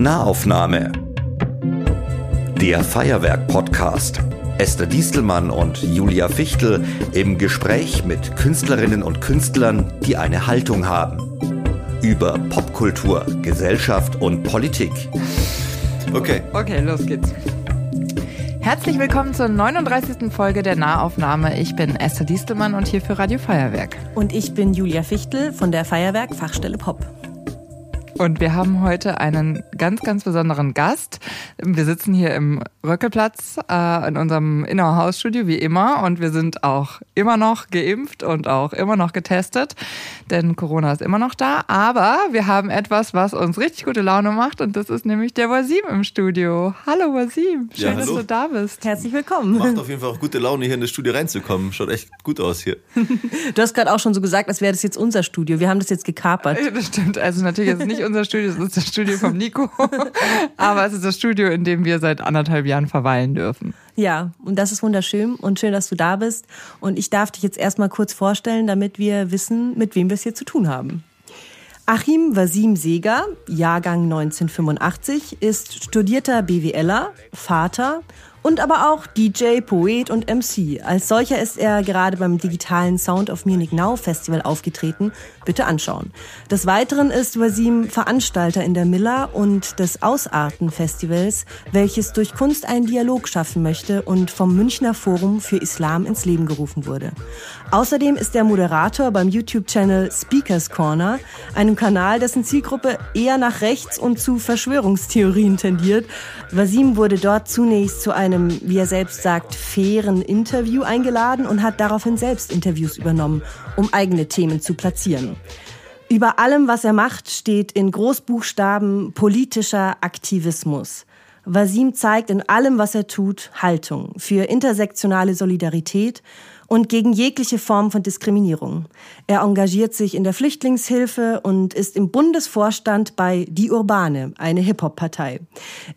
Nahaufnahme. Der Feuerwerk-Podcast. Esther Diestelmann und Julia Fichtel im Gespräch mit Künstlerinnen und Künstlern, die eine Haltung haben. Über Popkultur, Gesellschaft und Politik. Okay. Okay, los geht's. Herzlich willkommen zur 39. Folge der Nahaufnahme. Ich bin Esther Diestelmann und hier für Radio Feuerwerk. Und ich bin Julia Fichtel von der Feuerwerk Fachstelle Pop. Und wir haben heute einen ganz, ganz besonderen Gast. Wir sitzen hier im Röckelplatz äh, in unserem Inner House Studio wie immer und wir sind auch immer noch geimpft und auch immer noch getestet, denn Corona ist immer noch da. Aber wir haben etwas, was uns richtig gute Laune macht und das ist nämlich der Wasim im Studio. Hallo Wasim, schön, ja, dass du da bist. Herzlich willkommen. Macht auf jeden Fall auch gute Laune, hier in das Studio reinzukommen. Schaut echt gut aus hier. du hast gerade auch schon so gesagt, als wäre das jetzt unser Studio. Wir haben das jetzt gekapert. Das stimmt, also natürlich ist es nicht unser Studio, es ist das Studio vom Nico. Aber es ist das Studio, in dem wir seit anderthalb Jahren verweilen dürfen. Ja, und das ist wunderschön und schön, dass du da bist. Und ich darf dich jetzt erstmal kurz vorstellen, damit wir wissen, mit wem wir es hier zu tun haben. Achim Wasim Seger, Jahrgang 1985, ist studierter BWLer, Vater und aber auch DJ, Poet und MC. Als solcher ist er gerade beim digitalen Sound of Munich Now Festival aufgetreten. Bitte anschauen. Des Weiteren ist Wasim Veranstalter in der Miller und des Ausarten Festivals, welches durch Kunst einen Dialog schaffen möchte und vom Münchner Forum für Islam ins Leben gerufen wurde. Außerdem ist er Moderator beim YouTube-Channel Speakers Corner, einem Kanal, dessen Zielgruppe eher nach rechts und zu Verschwörungstheorien tendiert. Wasim wurde dort zunächst zu einem, wie er selbst sagt, fairen Interview eingeladen und hat daraufhin selbst Interviews übernommen, um eigene Themen zu platzieren. Über allem, was er macht, steht in Großbuchstaben politischer Aktivismus. Wasim zeigt in allem, was er tut, Haltung für intersektionale Solidarität und gegen jegliche Form von Diskriminierung. Er engagiert sich in der Flüchtlingshilfe und ist im Bundesvorstand bei Die Urbane, eine Hip-Hop-Partei.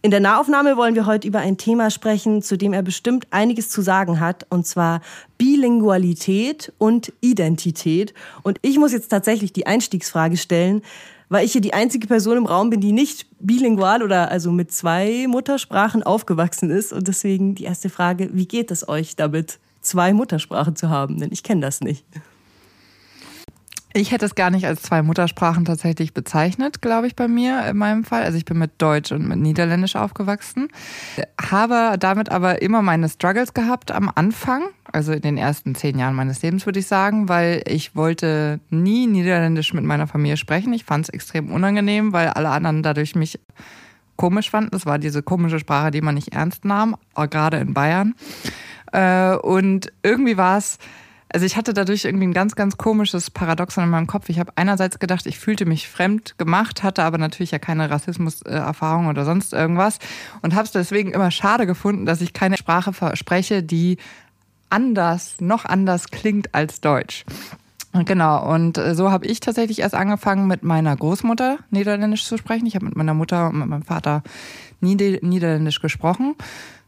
In der Nahaufnahme wollen wir heute über ein Thema sprechen, zu dem er bestimmt einiges zu sagen hat, und zwar Bilingualität und Identität. Und ich muss jetzt tatsächlich die Einstiegsfrage stellen, weil ich hier die einzige Person im Raum bin, die nicht bilingual oder also mit zwei Muttersprachen aufgewachsen ist. Und deswegen die erste Frage, wie geht es euch damit? Zwei Muttersprachen zu haben, denn ich kenne das nicht. Ich hätte es gar nicht als zwei Muttersprachen tatsächlich bezeichnet, glaube ich, bei mir in meinem Fall. Also ich bin mit Deutsch und mit Niederländisch aufgewachsen, habe damit aber immer meine Struggles gehabt am Anfang, also in den ersten zehn Jahren meines Lebens, würde ich sagen, weil ich wollte nie Niederländisch mit meiner Familie sprechen. Ich fand es extrem unangenehm, weil alle anderen dadurch mich komisch fanden. Das war diese komische Sprache, die man nicht ernst nahm, gerade in Bayern. Äh, und irgendwie war es, also ich hatte dadurch irgendwie ein ganz, ganz komisches Paradoxon in meinem Kopf. Ich habe einerseits gedacht, ich fühlte mich fremd gemacht, hatte aber natürlich ja keine Rassismuserfahrung oder sonst irgendwas und habe es deswegen immer schade gefunden, dass ich keine Sprache spreche, die anders, noch anders klingt als Deutsch. Genau, und äh, so habe ich tatsächlich erst angefangen, mit meiner Großmutter Niederländisch zu sprechen. Ich habe mit meiner Mutter und mit meinem Vater Niederländisch gesprochen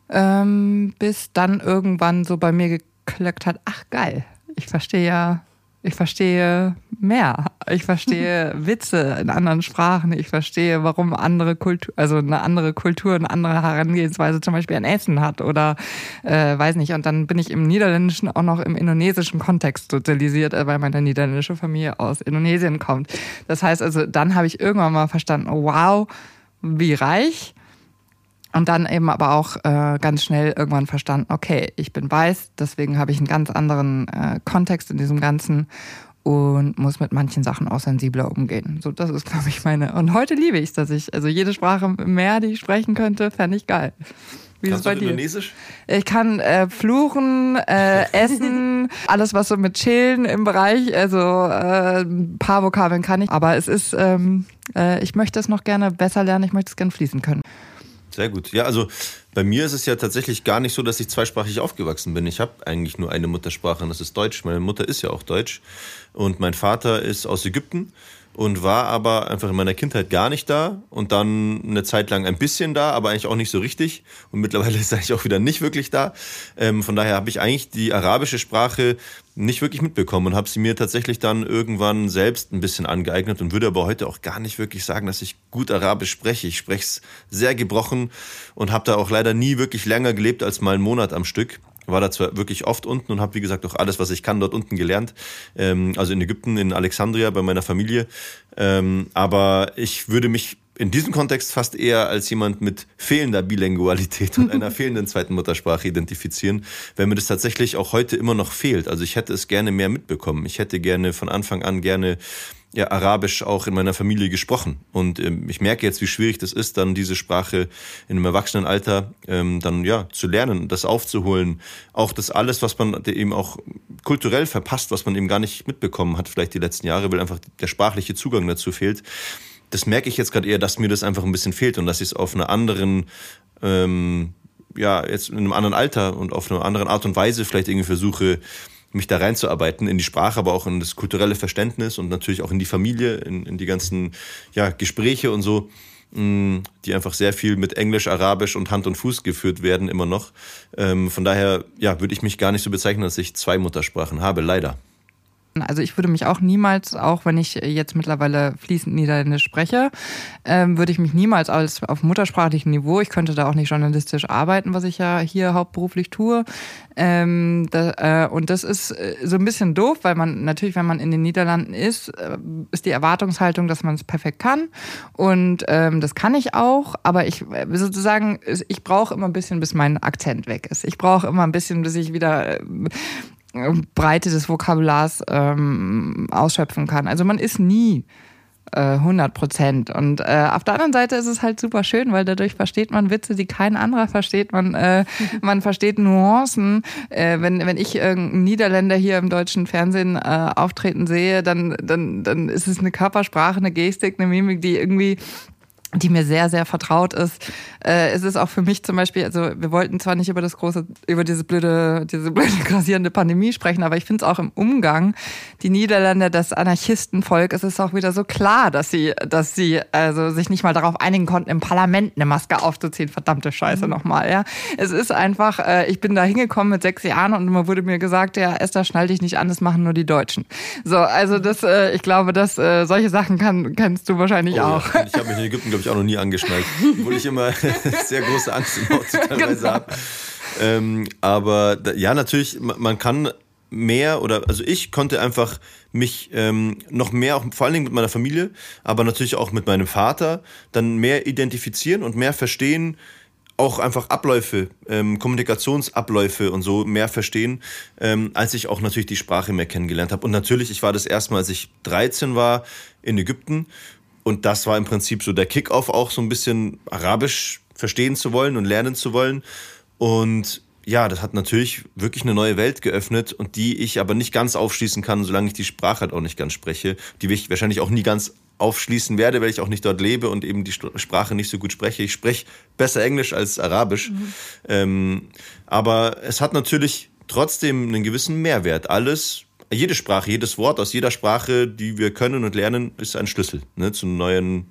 ähm, bis dann irgendwann so bei mir geklackt hat, ach geil, ich verstehe ja, ich verstehe mehr. Ich verstehe Witze in anderen Sprachen. Ich verstehe, warum andere Kultur, also eine andere Kultur, eine andere Herangehensweise zum Beispiel an Essen hat oder äh, weiß nicht. Und dann bin ich im Niederländischen auch noch im indonesischen Kontext sozialisiert, äh, weil meine niederländische Familie aus Indonesien kommt. Das heißt also, dann habe ich irgendwann mal verstanden, wow, wie reich und dann eben aber auch äh, ganz schnell irgendwann verstanden, okay, ich bin weiß, deswegen habe ich einen ganz anderen äh, Kontext in diesem Ganzen und muss mit manchen Sachen auch sensibler umgehen. So, das ist, glaube ich, meine. Und heute liebe ich es, dass ich, also jede Sprache mehr, die ich sprechen könnte, fände ich geil. Wie Kannst ist es bei dir? Indonesisch? Ich kann äh, fluchen, äh, essen, alles was so mit chillen im Bereich, also äh, ein paar Vokabeln kann ich, aber es ist, ähm, äh, ich möchte es noch gerne besser lernen, ich möchte es gerne fließen können. Sehr gut. Ja, also bei mir ist es ja tatsächlich gar nicht so, dass ich zweisprachig aufgewachsen bin. Ich habe eigentlich nur eine Muttersprache und das ist Deutsch. Meine Mutter ist ja auch Deutsch und mein Vater ist aus Ägypten und war aber einfach in meiner Kindheit gar nicht da und dann eine Zeit lang ein bisschen da, aber eigentlich auch nicht so richtig und mittlerweile ist eigentlich auch wieder nicht wirklich da. Ähm, von daher habe ich eigentlich die arabische Sprache nicht wirklich mitbekommen und habe sie mir tatsächlich dann irgendwann selbst ein bisschen angeeignet und würde aber heute auch gar nicht wirklich sagen, dass ich gut Arabisch spreche. Ich spreche es sehr gebrochen und habe da auch leider nie wirklich länger gelebt als mal einen Monat am Stück war da zwar wirklich oft unten und habe, wie gesagt, auch alles, was ich kann, dort unten gelernt. Ähm, also in Ägypten, in Alexandria bei meiner Familie. Ähm, aber ich würde mich in diesem Kontext fast eher als jemand mit fehlender Bilingualität und einer fehlenden zweiten Muttersprache identifizieren, wenn mir das tatsächlich auch heute immer noch fehlt. Also ich hätte es gerne mehr mitbekommen. Ich hätte gerne von Anfang an gerne ja, Arabisch auch in meiner Familie gesprochen. Und ähm, ich merke jetzt, wie schwierig das ist, dann diese Sprache in einem Erwachsenenalter ähm, dann ja zu lernen, das aufzuholen. Auch das alles, was man eben auch kulturell verpasst, was man eben gar nicht mitbekommen hat, vielleicht die letzten Jahre, weil einfach der sprachliche Zugang dazu fehlt. Das merke ich jetzt gerade eher, dass mir das einfach ein bisschen fehlt und dass ich es auf einer anderen ähm, ja, jetzt in einem anderen Alter und auf einer anderen Art und Weise vielleicht irgendwie versuche, mich da reinzuarbeiten in die Sprache, aber auch in das kulturelle Verständnis und natürlich auch in die Familie, in, in die ganzen ja, Gespräche und so, mm, die einfach sehr viel mit Englisch, Arabisch und Hand und Fuß geführt werden immer noch. Ähm, von daher ja, würde ich mich gar nicht so bezeichnen, dass ich zwei Muttersprachen habe, leider. Also ich würde mich auch niemals, auch wenn ich jetzt mittlerweile fließend Niederländisch spreche, ähm, würde ich mich niemals als auf muttersprachlichem Niveau, ich könnte da auch nicht journalistisch arbeiten, was ich ja hier hauptberuflich tue. Ähm, da, äh, und das ist äh, so ein bisschen doof, weil man natürlich, wenn man in den Niederlanden ist, äh, ist die Erwartungshaltung, dass man es perfekt kann. Und ähm, das kann ich auch, aber ich äh, sozusagen, ich brauche immer ein bisschen, bis mein Akzent weg ist. Ich brauche immer ein bisschen, bis ich wieder Breite des Vokabulars ähm, ausschöpfen kann. Also man ist nie äh, 100 Prozent. Und äh, auf der anderen Seite ist es halt super schön, weil dadurch versteht man Witze, die kein anderer versteht. Man, äh, man versteht Nuancen. Äh, wenn, wenn ich irgendeinen Niederländer hier im deutschen Fernsehen äh, auftreten sehe, dann, dann, dann ist es eine Körpersprache, eine Gestik, eine Mimik, die irgendwie die mir sehr, sehr vertraut ist. Äh, es ist auch für mich zum Beispiel, also wir wollten zwar nicht über das große, über diese blöde, diese blöde grassierende Pandemie sprechen, aber ich finde es auch im Umgang, die Niederländer, das Anarchistenvolk, es ist auch wieder so klar, dass sie, dass sie also sich nicht mal darauf einigen konnten, im Parlament eine Maske aufzuziehen. Verdammte Scheiße mhm. nochmal, ja. Es ist einfach, äh, ich bin da hingekommen mit sechs Jahren und immer wurde mir gesagt, ja, Esther, schnall dich nicht an, das machen nur die Deutschen. So, also das, äh, ich glaube, dass äh, solche Sachen kann, kennst du wahrscheinlich oh, auch. Ja. Ich habe mich in Ägypten, glaube ich, auch noch nie angeschnallt, obwohl ich immer sehr große Angst im Auto teilweise genau. habe. Ähm, aber ja, natürlich, man kann mehr oder also ich konnte einfach mich ähm, noch mehr, auch vor allen Dingen mit meiner Familie, aber natürlich auch mit meinem Vater, dann mehr identifizieren und mehr verstehen, auch einfach Abläufe, ähm, Kommunikationsabläufe und so mehr verstehen, ähm, als ich auch natürlich die Sprache mehr kennengelernt habe. Und natürlich, ich war das erste Mal, als ich 13 war in Ägypten und das war im Prinzip so der Kickoff, auch so ein bisschen Arabisch verstehen zu wollen und lernen zu wollen. Und ja, das hat natürlich wirklich eine neue Welt geöffnet und die ich aber nicht ganz aufschließen kann, solange ich die Sprache halt auch nicht ganz spreche, die ich wahrscheinlich auch nie ganz aufschließen werde, weil ich auch nicht dort lebe und eben die Sprache nicht so gut spreche. Ich spreche besser Englisch als Arabisch. Mhm. Ähm, aber es hat natürlich trotzdem einen gewissen Mehrwert. Alles jede Sprache, jedes Wort aus jeder Sprache, die wir können und lernen, ist ein Schlüssel ne, zu neuen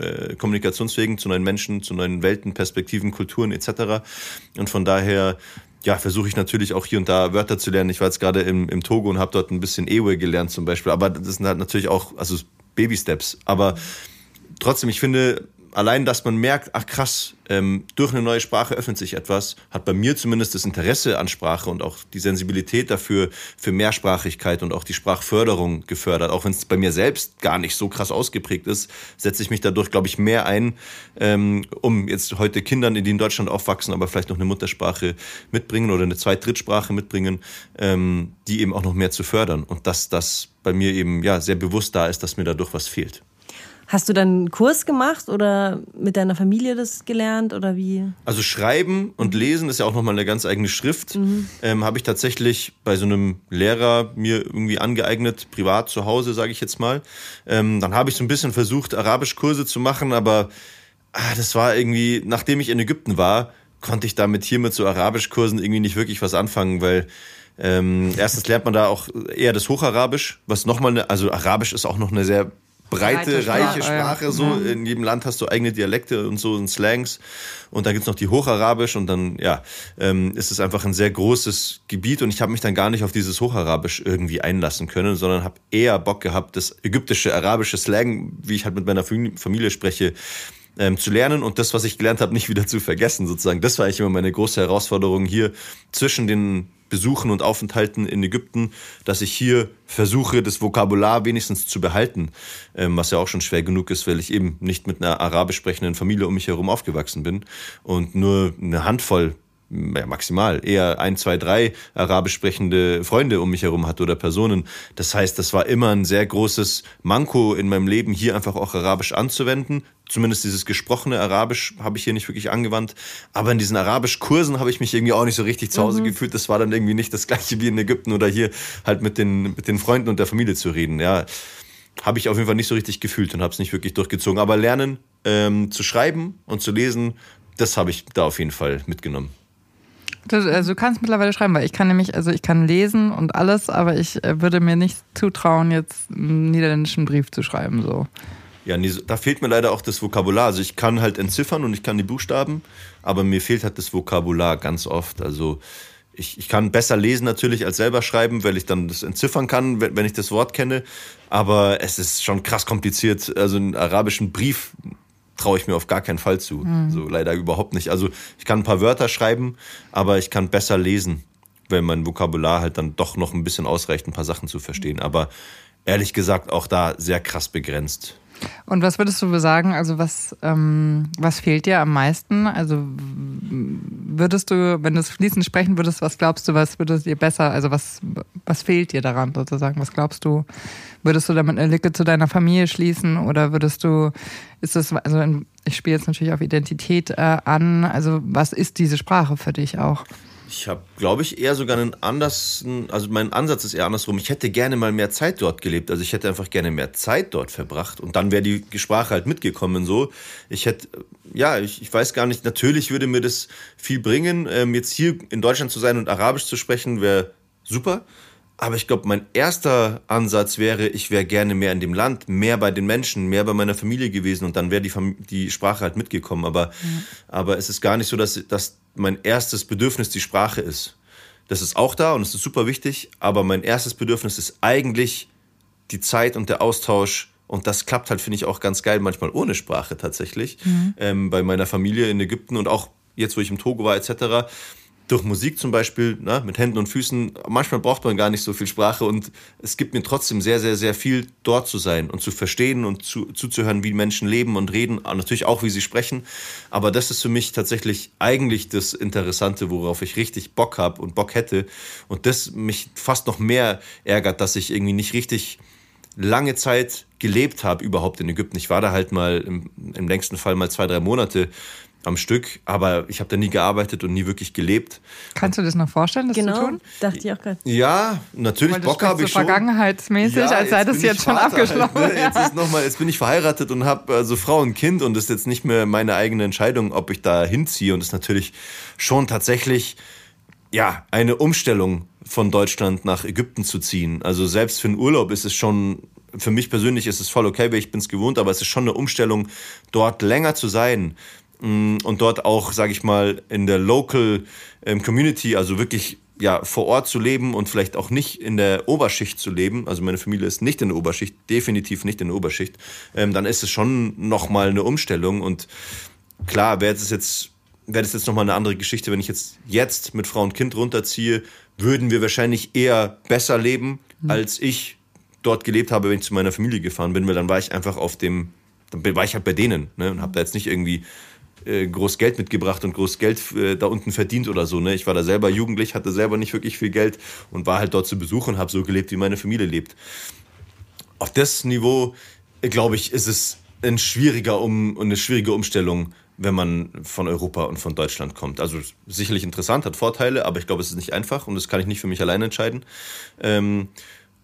äh, Kommunikationswegen, zu neuen Menschen, zu neuen Welten, Perspektiven, Kulturen etc. Und von daher ja, versuche ich natürlich auch hier und da Wörter zu lernen. Ich war jetzt gerade im, im Togo und habe dort ein bisschen Ewe gelernt zum Beispiel. Aber das sind halt natürlich auch also Baby-Steps. Aber trotzdem, ich finde, allein, dass man merkt, ach krass, ähm, durch eine neue Sprache öffnet sich etwas, hat bei mir zumindest das Interesse an Sprache und auch die Sensibilität dafür, für Mehrsprachigkeit und auch die Sprachförderung gefördert. Auch wenn es bei mir selbst gar nicht so krass ausgeprägt ist, setze ich mich dadurch, glaube ich, mehr ein, ähm, um jetzt heute Kindern, die in Deutschland aufwachsen, aber vielleicht noch eine Muttersprache mitbringen oder eine Zweit-, Drittsprache mitbringen, ähm, die eben auch noch mehr zu fördern. Und dass das bei mir eben ja sehr bewusst da ist, dass mir dadurch was fehlt. Hast du dann einen Kurs gemacht oder mit deiner Familie das gelernt oder wie? Also Schreiben und Lesen ist ja auch nochmal eine ganz eigene Schrift. Mhm. Ähm, Habe ich tatsächlich bei so einem Lehrer mir irgendwie angeeignet, privat zu Hause, sage ich jetzt mal. Ähm, dann habe ich so ein bisschen versucht, Arabischkurse zu machen, aber ah, das war irgendwie, nachdem ich in Ägypten war, konnte ich damit hier mit so Arabischkursen irgendwie nicht wirklich was anfangen, weil ähm, erstens lernt man da auch eher das Hocharabisch, was nochmal, eine, also Arabisch ist auch noch eine sehr breite, breite reiche Sprache. So ja. in jedem Land hast du eigene Dialekte und so und Slangs. Und dann gibt's noch die Hocharabisch und dann ja ähm, ist es einfach ein sehr großes Gebiet und ich habe mich dann gar nicht auf dieses Hocharabisch irgendwie einlassen können, sondern habe eher Bock gehabt, das ägyptische, arabische Slang, wie ich halt mit meiner Familie spreche, ähm, zu lernen und das, was ich gelernt habe, nicht wieder zu vergessen, sozusagen. Das war eigentlich immer meine große Herausforderung hier zwischen den Besuchen und Aufenthalten in Ägypten, dass ich hier versuche, das Vokabular wenigstens zu behalten, ähm, was ja auch schon schwer genug ist, weil ich eben nicht mit einer arabisch sprechenden Familie um mich herum aufgewachsen bin und nur eine Handvoll ja, maximal eher ein, zwei, drei arabisch sprechende Freunde um mich herum hatte oder Personen. Das heißt, das war immer ein sehr großes Manko in meinem Leben, hier einfach auch Arabisch anzuwenden. Zumindest dieses gesprochene Arabisch habe ich hier nicht wirklich angewandt. Aber in diesen Arabisch-Kursen habe ich mich irgendwie auch nicht so richtig zu Hause mhm. gefühlt. Das war dann irgendwie nicht das gleiche wie in Ägypten oder hier halt mit den, mit den Freunden und der Familie zu reden. Ja, habe ich auf jeden Fall nicht so richtig gefühlt und habe es nicht wirklich durchgezogen. Aber lernen ähm, zu schreiben und zu lesen, das habe ich da auf jeden Fall mitgenommen. Du, also du kannst mittlerweile schreiben, weil ich kann nämlich, also ich kann lesen und alles, aber ich äh, würde mir nicht zutrauen, jetzt einen niederländischen Brief zu schreiben. So. Ja, da fehlt mir leider auch das Vokabular. Also ich kann halt entziffern und ich kann die Buchstaben, aber mir fehlt halt das Vokabular ganz oft. Also ich, ich kann besser lesen natürlich als selber schreiben, weil ich dann das entziffern kann, wenn, wenn ich das Wort kenne. Aber es ist schon krass kompliziert. Also einen arabischen Brief traue ich mir auf gar keinen Fall zu. Mhm. So leider überhaupt nicht. Also ich kann ein paar Wörter schreiben, aber ich kann besser lesen, weil mein Vokabular halt dann doch noch ein bisschen ausreicht, ein paar Sachen zu verstehen. Aber ehrlich gesagt auch da sehr krass begrenzt. Und was würdest du sagen, also was, ähm, was fehlt dir am meisten? Also würdest du, wenn du es fließend sprechen würdest, was glaubst du, was würdest dir besser, also was, was fehlt dir daran sozusagen? Was glaubst du, Würdest du damit eine Lücke zu deiner Familie schließen oder würdest du, ist das, also ich spiele jetzt natürlich auf Identität äh, an, also was ist diese Sprache für dich auch? Ich habe, glaube ich, eher sogar einen anderen, also mein Ansatz ist eher andersrum. Ich hätte gerne mal mehr Zeit dort gelebt. Also ich hätte einfach gerne mehr Zeit dort verbracht und dann wäre die Sprache halt mitgekommen so. Ich hätte, ja, ich, ich weiß gar nicht, natürlich würde mir das viel bringen. Ähm, jetzt hier in Deutschland zu sein und Arabisch zu sprechen, wäre super. Aber ich glaube, mein erster Ansatz wäre, ich wäre gerne mehr in dem Land, mehr bei den Menschen, mehr bei meiner Familie gewesen und dann wäre die, die Sprache halt mitgekommen. Aber, mhm. aber es ist gar nicht so, dass, dass mein erstes Bedürfnis die Sprache ist. Das ist auch da und es ist super wichtig, aber mein erstes Bedürfnis ist eigentlich die Zeit und der Austausch. Und das klappt halt, finde ich, auch ganz geil, manchmal ohne Sprache tatsächlich. Mhm. Ähm, bei meiner Familie in Ägypten und auch jetzt, wo ich im Togo war, etc durch Musik zum Beispiel, ne, mit Händen und Füßen, manchmal braucht man gar nicht so viel Sprache und es gibt mir trotzdem sehr, sehr, sehr viel dort zu sein und zu verstehen und zu, zuzuhören, wie Menschen leben und reden, natürlich auch, wie sie sprechen. Aber das ist für mich tatsächlich eigentlich das Interessante, worauf ich richtig Bock habe und Bock hätte. Und das mich fast noch mehr ärgert, dass ich irgendwie nicht richtig lange Zeit gelebt habe überhaupt in Ägypten. Ich war da halt mal im, im längsten Fall mal zwei, drei Monate am Stück, aber ich habe da nie gearbeitet und nie wirklich gelebt. Kannst du das noch vorstellen, das genau, zu tun? dachte ich auch gerade. Ja, natürlich, Bock habe ich so schon. vergangenheitsmäßig, ja, als sei das jetzt schon abgeschlossen. Halt, ne? Jetzt, ist noch mal, jetzt bin ich verheiratet und habe also Frau und Kind und das ist jetzt nicht mehr meine eigene Entscheidung, ob ich da hinziehe und das ist natürlich schon tatsächlich ja, eine Umstellung von Deutschland nach Ägypten zu ziehen. Also selbst für einen Urlaub ist es schon für mich persönlich ist es voll okay, weil ich bin es gewohnt, aber es ist schon eine Umstellung, dort länger zu sein, und dort auch, sage ich mal, in der Local ähm, Community, also wirklich ja, vor Ort zu leben und vielleicht auch nicht in der Oberschicht zu leben, also meine Familie ist nicht in der Oberschicht, definitiv nicht in der Oberschicht, ähm, dann ist es schon nochmal eine Umstellung und klar, wäre es jetzt, wäre das jetzt nochmal eine andere Geschichte, wenn ich jetzt, jetzt mit Frau und Kind runterziehe, würden wir wahrscheinlich eher besser leben, mhm. als ich dort gelebt habe, wenn ich zu meiner Familie gefahren bin, weil dann war ich einfach auf dem, dann war ich halt bei denen ne, und habe da jetzt nicht irgendwie äh, groß Geld mitgebracht und groß Geld äh, da unten verdient oder so. Ne? Ich war da selber jugendlich, hatte selber nicht wirklich viel Geld und war halt dort zu Besuch und habe so gelebt, wie meine Familie lebt. Auf das Niveau, äh, glaube ich, ist es ein schwieriger um, eine schwierige Umstellung, wenn man von Europa und von Deutschland kommt. Also sicherlich interessant, hat Vorteile, aber ich glaube, es ist nicht einfach und das kann ich nicht für mich alleine entscheiden. Ähm,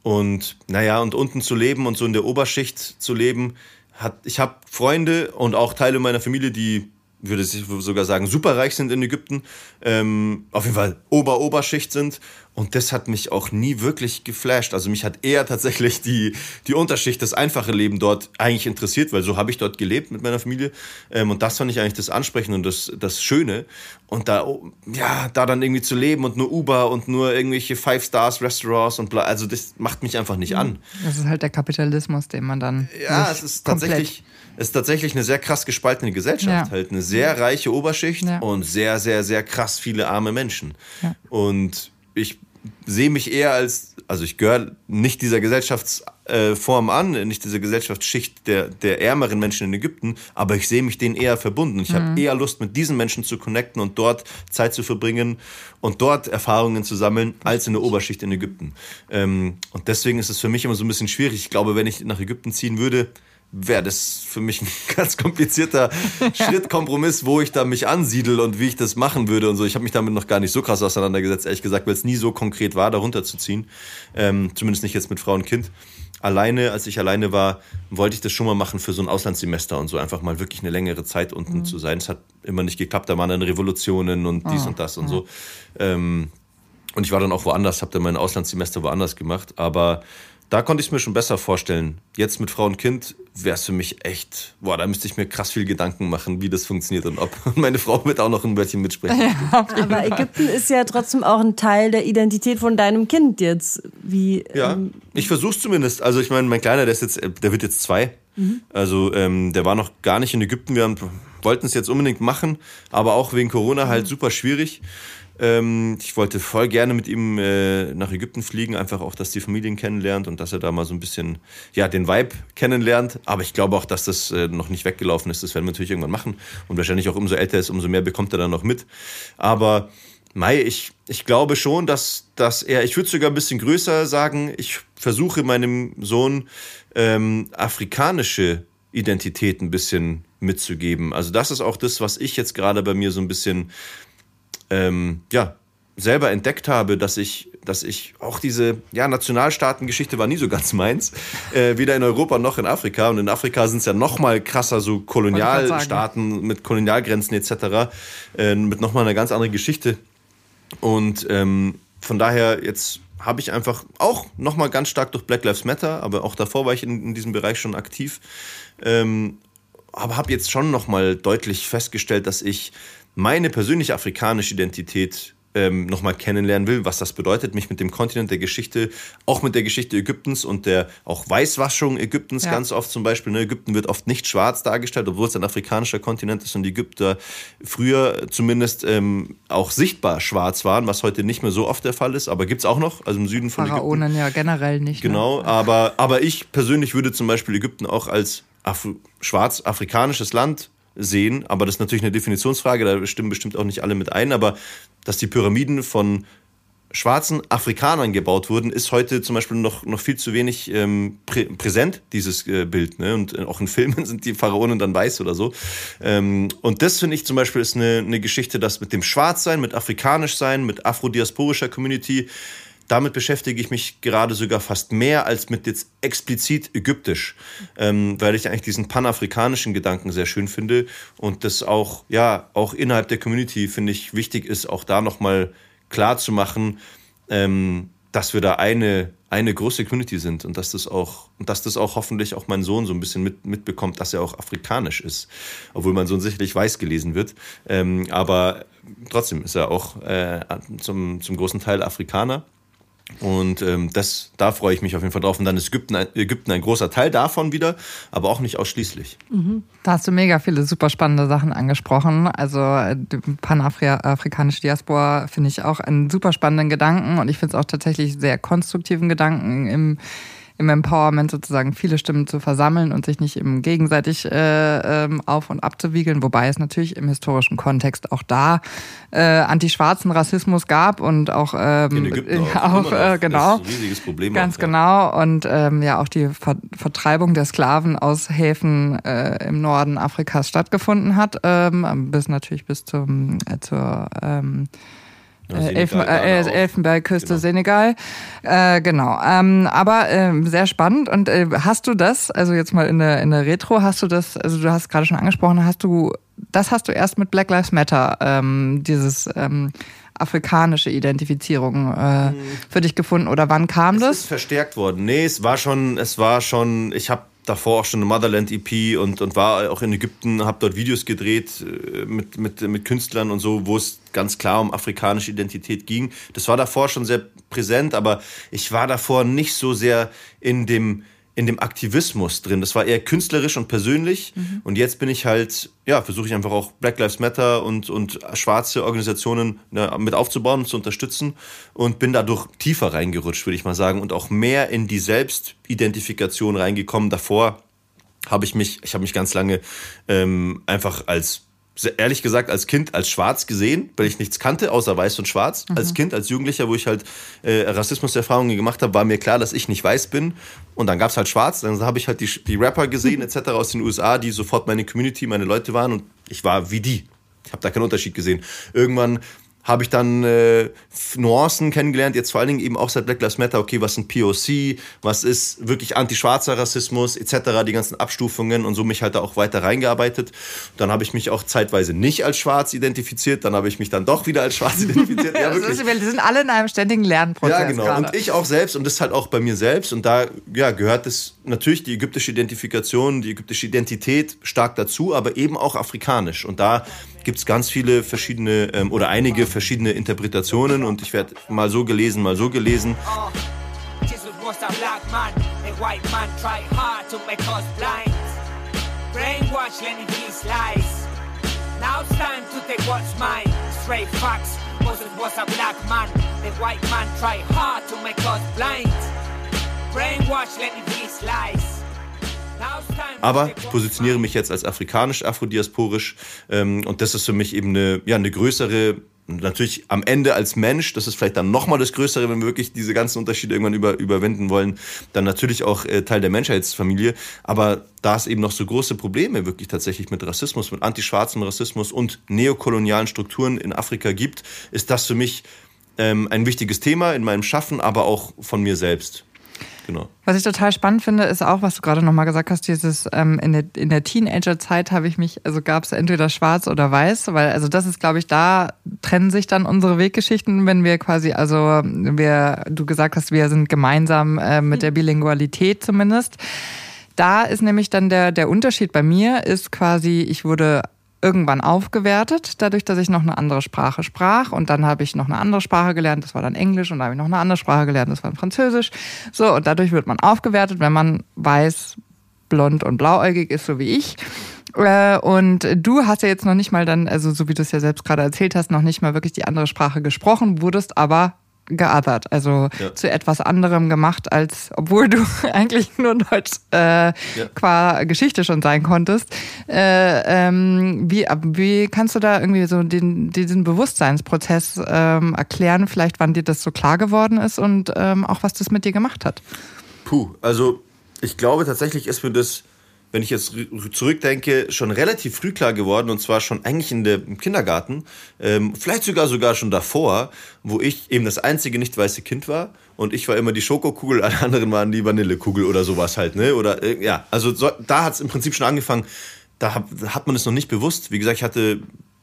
und naja, und unten zu leben und so in der Oberschicht zu leben, hat, ich habe Freunde und auch Teile meiner Familie, die würde ich sogar sagen, superreich sind in Ägypten, ähm, auf jeden Fall Ober-Oberschicht sind Und das hat mich auch nie wirklich geflasht. Also mich hat eher tatsächlich die, die Unterschicht, das einfache Leben dort eigentlich interessiert, weil so habe ich dort gelebt mit meiner Familie. Ähm, und das fand ich eigentlich das Ansprechende und das, das Schöne. Und da, ja, da dann irgendwie zu leben und nur Uber und nur irgendwelche Five-Stars-Restaurants und bla, also das macht mich einfach nicht an. Das ist halt der Kapitalismus, den man dann. Ja, es ist tatsächlich, es ist tatsächlich eine sehr krass gespaltene Gesellschaft. Ja. Halt eine sehr reiche Oberschicht Ja. und sehr, sehr, sehr krass viele arme Menschen. Ja. Und ich sehe mich eher als, also ich gehöre nicht dieser Gesellschaftsform an, nicht dieser Gesellschaftsschicht der, der ärmeren Menschen in Ägypten, aber ich sehe mich denen eher verbunden. Ich habe eher Lust, mit diesen Menschen zu connecten und dort Zeit zu verbringen und dort Erfahrungen zu sammeln, als in der Oberschicht in Ägypten. Ähm, und deswegen ist es für mich immer so ein bisschen schwierig. Ich glaube, wenn ich nach Ägypten ziehen würde, wäre das für mich ein ganz komplizierter Schritt, Kompromiss, wo ich da mich ansiedel und wie ich das machen würde und so. Ich habe mich damit noch gar nicht so krass auseinandergesetzt, ehrlich gesagt, weil es nie so konkret war, da runterzuziehen. Ähm, zumindest nicht jetzt mit Frau und Kind. Alleine, als ich alleine war, wollte ich das schon mal machen für so ein Auslandssemester und so einfach mal wirklich eine längere Zeit unten zu sein. Es hat immer nicht geklappt, da waren dann Revolutionen und dies und das und so. Ähm, und ich war dann auch woanders, habe dann mein Auslandssemester woanders gemacht. Aber da konnte ich es mir schon besser vorstellen. Jetzt mit Frau und Kind wäre es für mich echt, boah, da müsste ich mir krass viel Gedanken machen, wie das funktioniert und ob. Meine Frau wird auch noch ein Wörtchen mitsprechen. Aber Ägypten ist ja trotzdem auch ein Teil der Identität von deinem Kind jetzt. Wie, Ja, ähm, ich versuch's zumindest. Also ich meine, mein Kleiner, der ist jetzt, der wird jetzt zwei. Also ähm, der war noch gar nicht in Ägypten. Wir wollten es jetzt unbedingt machen, aber auch wegen Corona halt super schwierig. Ähm, ich wollte voll gerne mit ihm äh, nach Ägypten fliegen, einfach auch, dass die Familien kennenlernt und dass er da mal so ein bisschen ja den Vibe kennenlernt. Aber ich glaube auch, dass das äh, noch nicht weggelaufen ist. Das werden wir natürlich irgendwann machen und wahrscheinlich auch umso älter er ist, umso mehr bekommt er dann noch mit. Aber Mai, ich, ich glaube schon, dass, dass er, ich würde sogar ein bisschen größer sagen, ich versuche meinem Sohn ähm, afrikanische Identität ein bisschen mitzugeben. Also das ist auch das, was ich jetzt gerade bei mir so ein bisschen ähm, ja, selber entdeckt habe, dass ich, dass ich auch diese ja, Nationalstaatengeschichte war nie so ganz meins, äh, weder in Europa noch in Afrika. Und in Afrika sind es ja noch mal krasser, so Kolonialstaaten mit Kolonialgrenzen etc., äh, mit noch mal einer ganz anderen Geschichte. Und ähm, von daher jetzt habe ich einfach auch noch mal ganz stark durch Black Lives Matter, aber auch davor war ich in, in diesem Bereich schon aktiv, ähm, aber habe jetzt schon noch mal deutlich festgestellt, dass ich meine persönliche afrikanische Identität ähm, noch mal kennenlernen will, was das bedeutet, mich mit dem Kontinent der Geschichte, auch mit der Geschichte Ägyptens und der auch Weißwaschung Ägyptens Ja. ganz oft zum Beispiel. Ne? Ägypten wird oft nicht schwarz dargestellt, obwohl es ein afrikanischer Kontinent ist und die Ägypter früher zumindest ähm, auch sichtbar schwarz waren, was heute nicht mehr so oft der Fall ist, aber gibt es auch noch, also im Süden von Ägypten. Pharaonen ja generell nicht. Genau, Ne? aber, aber ich persönlich würde zum Beispiel Ägypten auch als Afri schwarz-afrikanisches Land sehen, aber das ist natürlich eine Definitionsfrage, da stimmen bestimmt auch nicht alle mit ein, aber dass die Pyramiden von schwarzen Afrikanern gebaut wurden, ist heute zum Beispiel noch, noch viel zu wenig ähm, prä präsent, dieses äh, Bild. Ne? Und äh, auch in Filmen sind die Pharaonen dann weiß oder so. Ähm, und das finde ich zum Beispiel ist eine, eine Geschichte, dass mit dem Schwarzsein, mit Afrikanischsein, mit afrodiasporischer Community, damit beschäftige ich mich gerade sogar fast mehr als mit jetzt explizit ägyptisch, ähm, weil ich eigentlich diesen panafrikanischen Gedanken sehr schön finde und das auch, ja, auch innerhalb der Community finde ich wichtig ist, auch da nochmal klar zu machen, ähm, dass wir da eine, eine große Community sind und dass das auch, und dass das auch hoffentlich auch mein Sohn so ein bisschen mit, mitbekommt, dass er auch afrikanisch ist. Obwohl mein Sohn sicherlich weiß gelesen wird. Ähm, aber trotzdem ist er auch äh, zum, zum großen Teil Afrikaner. Und ähm, das, da freue ich mich auf jeden Fall drauf. Und dann ist Ägypten ein, Ägypten ein großer Teil davon wieder, aber auch nicht ausschließlich. Da hast du mega viele super spannende Sachen angesprochen. Also äh, die panafrikanische Diaspora finde ich auch einen super spannenden Gedanken und ich finde es auch tatsächlich sehr konstruktiven Gedanken im im Empowerment sozusagen viele Stimmen zu versammeln und sich nicht im gegenseitig äh, ähm, auf und abzuwiegeln, wobei es natürlich im historischen Kontext auch da äh, antischwarzen Rassismus gab und auch ähm, In Ägypten auch. ja, auch äh, genau Das ist ein riesiges Problem. Ganz auch, ja. genau. Und ähm, ja, auch die Ver Vertreibung der Sklaven aus Häfen äh, im Norden Afrikas stattgefunden hat, ähm, bis natürlich bis zum, äh, zur ähm, Ja, äh, Senegal, Elfen äh, auch. Elfenbeinküste Genau. Senegal. Äh, genau. Ähm, aber ähm, sehr spannend. Und äh, hast du das, also jetzt mal in der, in der Retro, hast du das, also du hast gerade schon angesprochen, hast du, das hast du erst mit Black Lives Matter, ähm, dieses ähm, afrikanische Identifizierung äh, mhm. für dich gefunden oder wann kam es das? Es ist verstärkt worden. Nee, es war schon, es war schon, ich habe davor auch schon eine Motherland-EP und, und war auch in Ägypten, habe dort Videos gedreht äh, mit, mit, mit Künstlern und so, wo es ganz klar um afrikanische Identität ging. Das war davor schon sehr präsent, aber ich war davor nicht so sehr in dem in dem Aktivismus drin. Das war eher künstlerisch und persönlich. Mhm. Und jetzt bin ich halt, ja, versuche ich einfach auch Black Lives Matter und, und schwarze Organisationen ne, mit aufzubauen und zu unterstützen und bin dadurch tiefer reingerutscht, würde ich mal sagen, und auch mehr in die Selbstidentifikation reingekommen. Davor habe ich mich, ich habe mich ganz lange ähm, einfach als ehrlich gesagt als Kind als schwarz gesehen, weil ich nichts kannte, außer weiß und schwarz. Mhm. Als Kind, als Jugendlicher, wo ich halt äh, Rassismuserfahrungen gemacht habe, war mir klar, dass ich nicht weiß bin. Und dann gab es halt schwarz. Dann habe ich halt die, die Rapper gesehen etc. aus den USA, die sofort meine Community, meine Leute waren. Und ich war wie die. Ich habe da keinen Unterschied gesehen. Irgendwann habe ich dann äh, Nuancen kennengelernt, jetzt vor allen Dingen eben auch seit Black Lives Matter, okay, was sind POC, was ist wirklich anti-schwarzer Rassismus etc., die ganzen Abstufungen und so mich halt da auch weiter reingearbeitet. Dann habe ich mich auch zeitweise nicht als schwarz identifiziert, dann habe ich mich dann doch wieder als schwarz identifiziert. Ja, wirklich. Ist, wir sind alle in einem ständigen Lernprozess. Ja, genau. Gerade. Und ich auch selbst und das halt auch bei mir selbst und da ja, gehört es natürlich die ägyptische Identifikation, die ägyptische Identität stark dazu, aber eben auch afrikanisch und da gibt es ganz viele verschiedene ähm, oder einige verschiedene Interpretationen und ich werde mal so gelesen, mal so gelesen. Brainwash, let it be lies. Aber ich positioniere mich jetzt als afrikanisch, afrodiasporisch ähm, und das ist für mich eben eine, ja, eine größere natürlich am Ende als Mensch, das ist vielleicht dann nochmal das Größere, wenn wir wirklich diese ganzen Unterschiede irgendwann über, überwinden wollen, dann natürlich auch äh, Teil der Menschheitsfamilie. Aber da es eben noch so große Probleme wirklich tatsächlich mit Rassismus, mit antischwarzem Rassismus und neokolonialen Strukturen in Afrika gibt, ist das für mich ähm, ein wichtiges Thema in meinem Schaffen, aber auch von mir selbst. Genau. Was ich total spannend finde, ist auch, was du gerade nochmal gesagt hast, dieses ähm, in der, in der Teenager-Zeit habe ich mich, also gab es entweder schwarz oder weiß, weil also das ist, glaube ich, da trennen sich dann unsere Weggeschichten, wenn wir quasi, also wir, du gesagt hast, wir sind gemeinsam äh, mit der Bilingualität zumindest. Da ist nämlich dann der, der Unterschied bei mir, ist quasi, ich wurde irgendwann aufgewertet, dadurch, dass ich noch eine andere Sprache sprach. Und dann habe ich noch eine andere Sprache gelernt, das war dann Englisch. Und dann habe ich noch eine andere Sprache gelernt, das war dann Französisch. So, und dadurch wird man aufgewertet, wenn man weiß, blond und blauäugig ist, so wie ich. Äh, und du hast ja jetzt noch nicht mal dann, also so wie du es ja selbst gerade erzählt hast, noch nicht mal wirklich die andere Sprache gesprochen, wurdest aber geothert, also ja. zu etwas anderem gemacht, als obwohl du eigentlich nur Deutsch äh, ja. qua Geschichte schon sein konntest. Äh, ähm, wie, wie kannst du da irgendwie so den, diesen Bewusstseinsprozess ähm, erklären, vielleicht wann dir das so klar geworden ist und ähm, auch was das mit dir gemacht hat? Puh, also ich glaube tatsächlich ist mir das wenn ich jetzt zurückdenke, schon relativ früh klar geworden und zwar schon eigentlich in der, im Kindergarten, ähm, vielleicht sogar sogar schon davor, wo ich eben das einzige nicht weiße Kind war und ich war immer die Schokokugel, alle anderen waren die Vanillekugel oder sowas halt, ne? Oder äh, ja, also so, da hat es im Prinzip schon angefangen. Da hat, hat man es noch nicht bewusst. Wie gesagt, ich hatte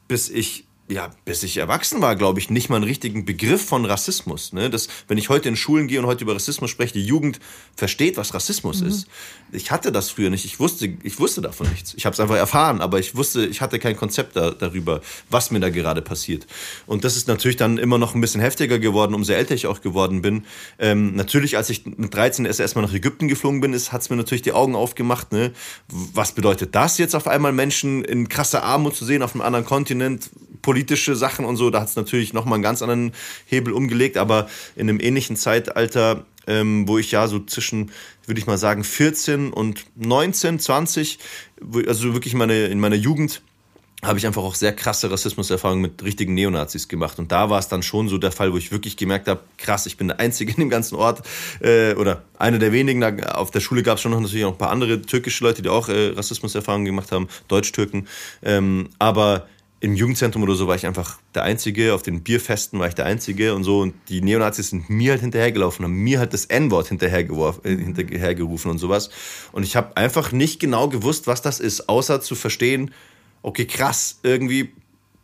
bis ich ja, bis ich erwachsen war, glaube ich, nicht mal einen richtigen Begriff von Rassismus. Ne? Das, wenn ich heute in Schulen gehe und heute über Rassismus spreche, die Jugend versteht, was Rassismus mhm. ist. Ich hatte das früher nicht. Ich wusste, ich wusste davon nichts. Ich habe es einfach erfahren, aber ich wusste, ich hatte kein Konzept da, darüber, was mir da gerade passiert. Und das ist natürlich dann immer noch ein bisschen heftiger geworden, umso älter ich auch geworden bin. Ähm, natürlich, als ich mit 13 erst erstmal nach Ägypten geflogen bin, hat es mir natürlich die Augen aufgemacht. Ne? Was bedeutet das jetzt auf einmal, Menschen in krasser Armut zu sehen auf einem anderen Kontinent? Politische Sachen und so, da hat es natürlich nochmal einen ganz anderen Hebel umgelegt, aber in einem ähnlichen Zeitalter, ähm, wo ich ja so zwischen, würde ich mal sagen, 14 und 19, 20, also wirklich meine, in meiner Jugend, habe ich einfach auch sehr krasse Rassismuserfahrungen mit richtigen Neonazis gemacht. Und da war es dann schon so der Fall, wo ich wirklich gemerkt habe, krass, ich bin der Einzige in dem ganzen Ort äh, oder einer der wenigen. Auf der Schule gab es schon noch natürlich auch ein paar andere türkische Leute, die auch äh, Rassismuserfahrungen gemacht haben, Deutsch-Türken. Ähm, aber im Jugendzentrum oder so war ich einfach der Einzige, auf den Bierfesten war ich der Einzige und so. Und die Neonazis sind mir halt hinterhergelaufen, haben mir halt das N-Wort äh, hinterhergerufen und sowas. Und ich habe einfach nicht genau gewusst, was das ist, außer zu verstehen, okay, krass, irgendwie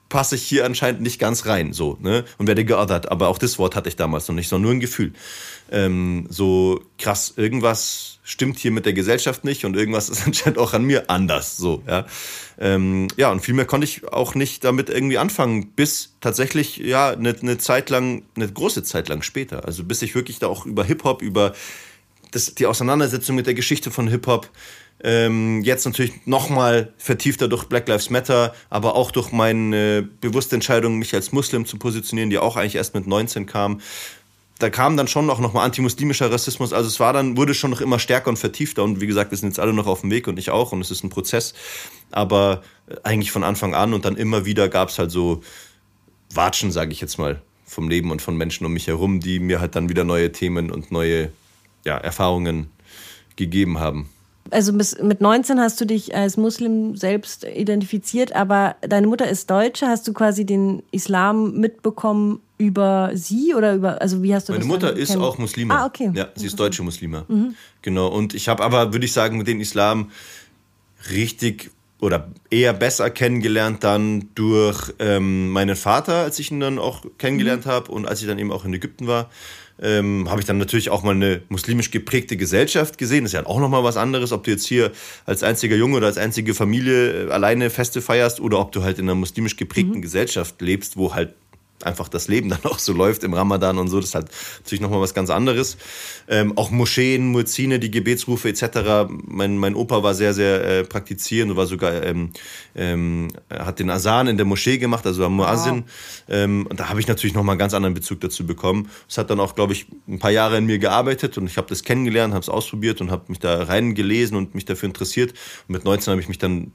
passe ich hier anscheinend nicht ganz rein, so, ne? Und werde geothert. Aber auch das Wort hatte ich damals noch nicht, sondern nur ein Gefühl. Ähm, so krass, irgendwas stimmt hier mit der Gesellschaft nicht und irgendwas ist anscheinend auch an mir anders, so, ja. Ähm, ja, und viel mehr konnte ich auch nicht damit irgendwie anfangen, bis tatsächlich, ja, eine ne Zeit lang, eine große Zeit lang später. Also bis ich wirklich da auch über Hip-Hop, über das, die Auseinandersetzung mit der Geschichte von Hip-Hop, ähm, jetzt natürlich nochmal vertiefter durch Black Lives Matter, aber auch durch meine bewusste Entscheidung, mich als Muslim zu positionieren, die auch eigentlich erst mit 19 kam. Da kam dann schon auch nochmal antimuslimischer Rassismus. Also es war dann, wurde schon noch immer stärker und vertiefter. Und wie gesagt, wir sind jetzt alle noch auf dem Weg und ich auch. Und es ist ein Prozess. Aber äh, eigentlich von Anfang an und dann immer wieder gab es halt so Watschen, sage ich jetzt mal, vom Leben und von Menschen um mich herum, die mir halt dann wieder neue Themen und neue ja, Erfahrungen gegeben haben. Also bis, mit 19 hast du dich als Muslim selbst identifiziert, aber deine Mutter ist Deutsche. Hast du quasi den Islam mitbekommen über sie oder über, also wie hast du Meine das Mutter ist auch Muslime. Ah, okay. Ja, sie ist deutsche Muslime. Genau. Und ich habe aber, würde ich sagen, den Islam richtig oder eher besser kennengelernt dann durch ähm, meinen Vater, als ich ihn dann auch kennengelernt habe und als ich dann eben auch in Ägypten war. Ähm, habe ich dann natürlich auch mal eine muslimisch geprägte Gesellschaft gesehen. Das ist ja auch nochmal was anderes, ob du jetzt hier als einziger Junge oder als einzige Familie äh, alleine Feste feierst oder ob du halt in einer muslimisch geprägten Gesellschaft lebst, wo halt einfach das Leben dann auch so läuft im Ramadan und so. Das ist halt natürlich nochmal was ganz anderes. Ähm, auch Moscheen, Muezzine, die Gebetsrufe etc. Mein, mein Opa war sehr, sehr äh, praktizierend und war sogar, ähm, ähm, hat den Asan in der Moschee gemacht, also am Muazzin. Ähm, und da habe ich natürlich nochmal einen ganz anderen Bezug dazu bekommen. Es hat dann auch, glaube ich, ein paar Jahre in mir gearbeitet und ich habe das kennengelernt, habe es ausprobiert und habe mich da reingelesen und mich dafür interessiert. Und mit 19 habe ich mich dann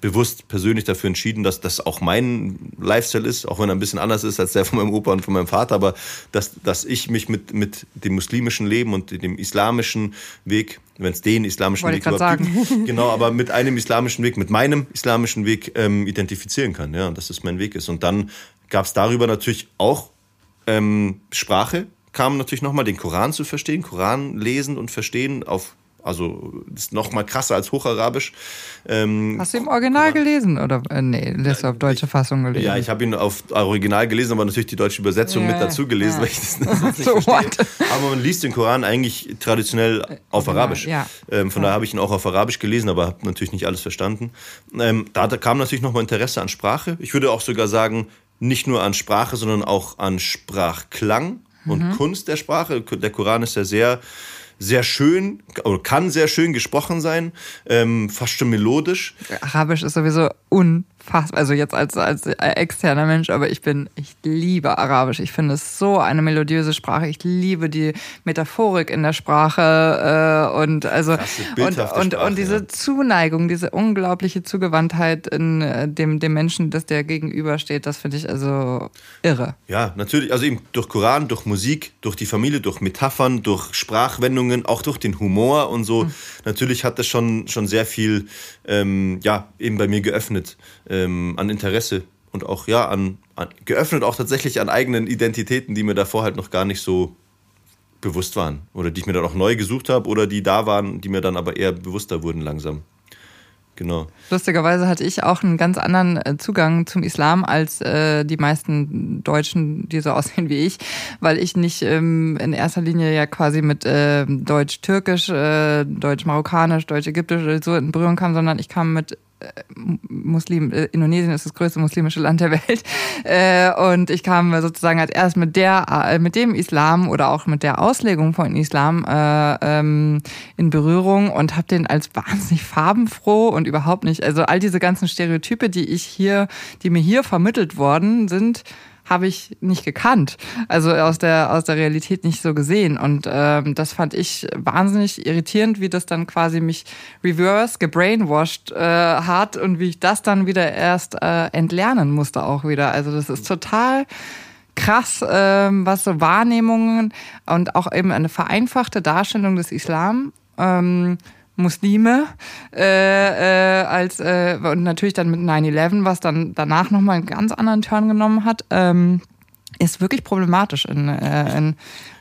bewusst persönlich dafür entschieden, dass das auch mein Lifestyle ist, auch wenn er ein bisschen anders ist als der von meinem Opa und von meinem Vater, aber dass, dass ich mich mit, mit dem muslimischen Leben und dem islamischen Weg, wenn es den islamischen Wollte Weg überhaupt gibt, genau, aber mit einem islamischen Weg, mit meinem islamischen Weg ähm, identifizieren kann, ja, und dass das mein Weg ist. Und dann gab es darüber natürlich auch ähm, Sprache, kam natürlich nochmal den Koran zu verstehen, Koran lesen und verstehen auf also ist noch mal krasser als Hocharabisch. Ähm, Hast du im Original gelesen? Oder äh, nee, lässt du auf deutsche Fassung gelesen? ja, ich habe ihn auf Original gelesen, aber natürlich die deutsche Übersetzung Ja, mit dazu gelesen, ja. weil ich das nicht So verstehe. what? Aber man liest den Koran eigentlich traditionell auf Arabisch. Ähm, von daher habe ich ihn auch auf Arabisch gelesen, aber habe natürlich nicht alles verstanden. Ähm, da kam natürlich nochmal Interesse an Sprache. Ich würde auch sogar sagen, nicht nur an Sprache, sondern auch an Sprachklang und Mhm. Kunst der Sprache. Der Koran ist ja sehr sehr schön oder kann sehr schön gesprochen sein, ähm, fast schon melodisch. Arabisch ist sowieso unfassbar. Also jetzt als, als äh, externer Mensch, aber ich bin, ich liebe Arabisch. Ich finde es so eine melodiöse Sprache. Ich liebe die Metaphorik in der Sprache äh, und also und, und, Sprache, und diese ja. Zuneigung, diese unglaubliche Zugewandtheit in äh, dem, dem Menschen, das der gegenübersteht, das finde ich also irre. Ja, natürlich. Also eben durch Koran, durch Musik, durch die Familie, durch Metaphern, durch Sprachwendungen, auch durch den Humor und so. Natürlich hat das schon, schon sehr viel, ähm, ja, eben bei mir geöffnet ähm, an Interesse und auch, ja, an, an, geöffnet auch tatsächlich an eigenen Identitäten, die mir davor halt noch gar nicht so bewusst waren. Oder die ich mir dann auch neu gesucht habe oder die da waren, die mir dann aber eher bewusster wurden langsam. Genau. Lustigerweise hatte ich auch einen ganz anderen äh, Zugang zum Islam als äh, die meisten Deutschen, die so aussehen wie ich, weil ich nicht ähm, in erster Linie ja quasi mit äh, Deutsch-Türkisch, äh, Deutsch-Marokkanisch, Deutsch-Ägyptisch so in Berührung kam, sondern ich kam mit Muslim, äh, Indonesien ist das größte muslimische Land der Welt. Äh, und ich kam sozusagen als erst mit der, äh, mit dem Islam oder auch mit der Auslegung von Islam äh, ähm, in Berührung und habe den als wahnsinnig farbenfroh und überhaupt nicht, also all diese ganzen Stereotype, die ich hier, die mir hier vermittelt worden sind, habe ich nicht gekannt. Also aus der, aus der Realität nicht so gesehen. Und ähm, das fand ich wahnsinnig irritierend, wie das dann quasi mich reverse, gebrainwashed äh, hat und wie ich das dann wieder erst äh, entlernen musste auch wieder. Also das ist total krass, ähm, was so Wahrnehmungen und auch eben eine vereinfachte Darstellung des Islam. Ähm, Muslime äh, äh, als äh, und natürlich dann mit 9/11, was dann danach nochmal einen ganz anderen Turn genommen hat. Ähm, ist wirklich problematisch in, äh, in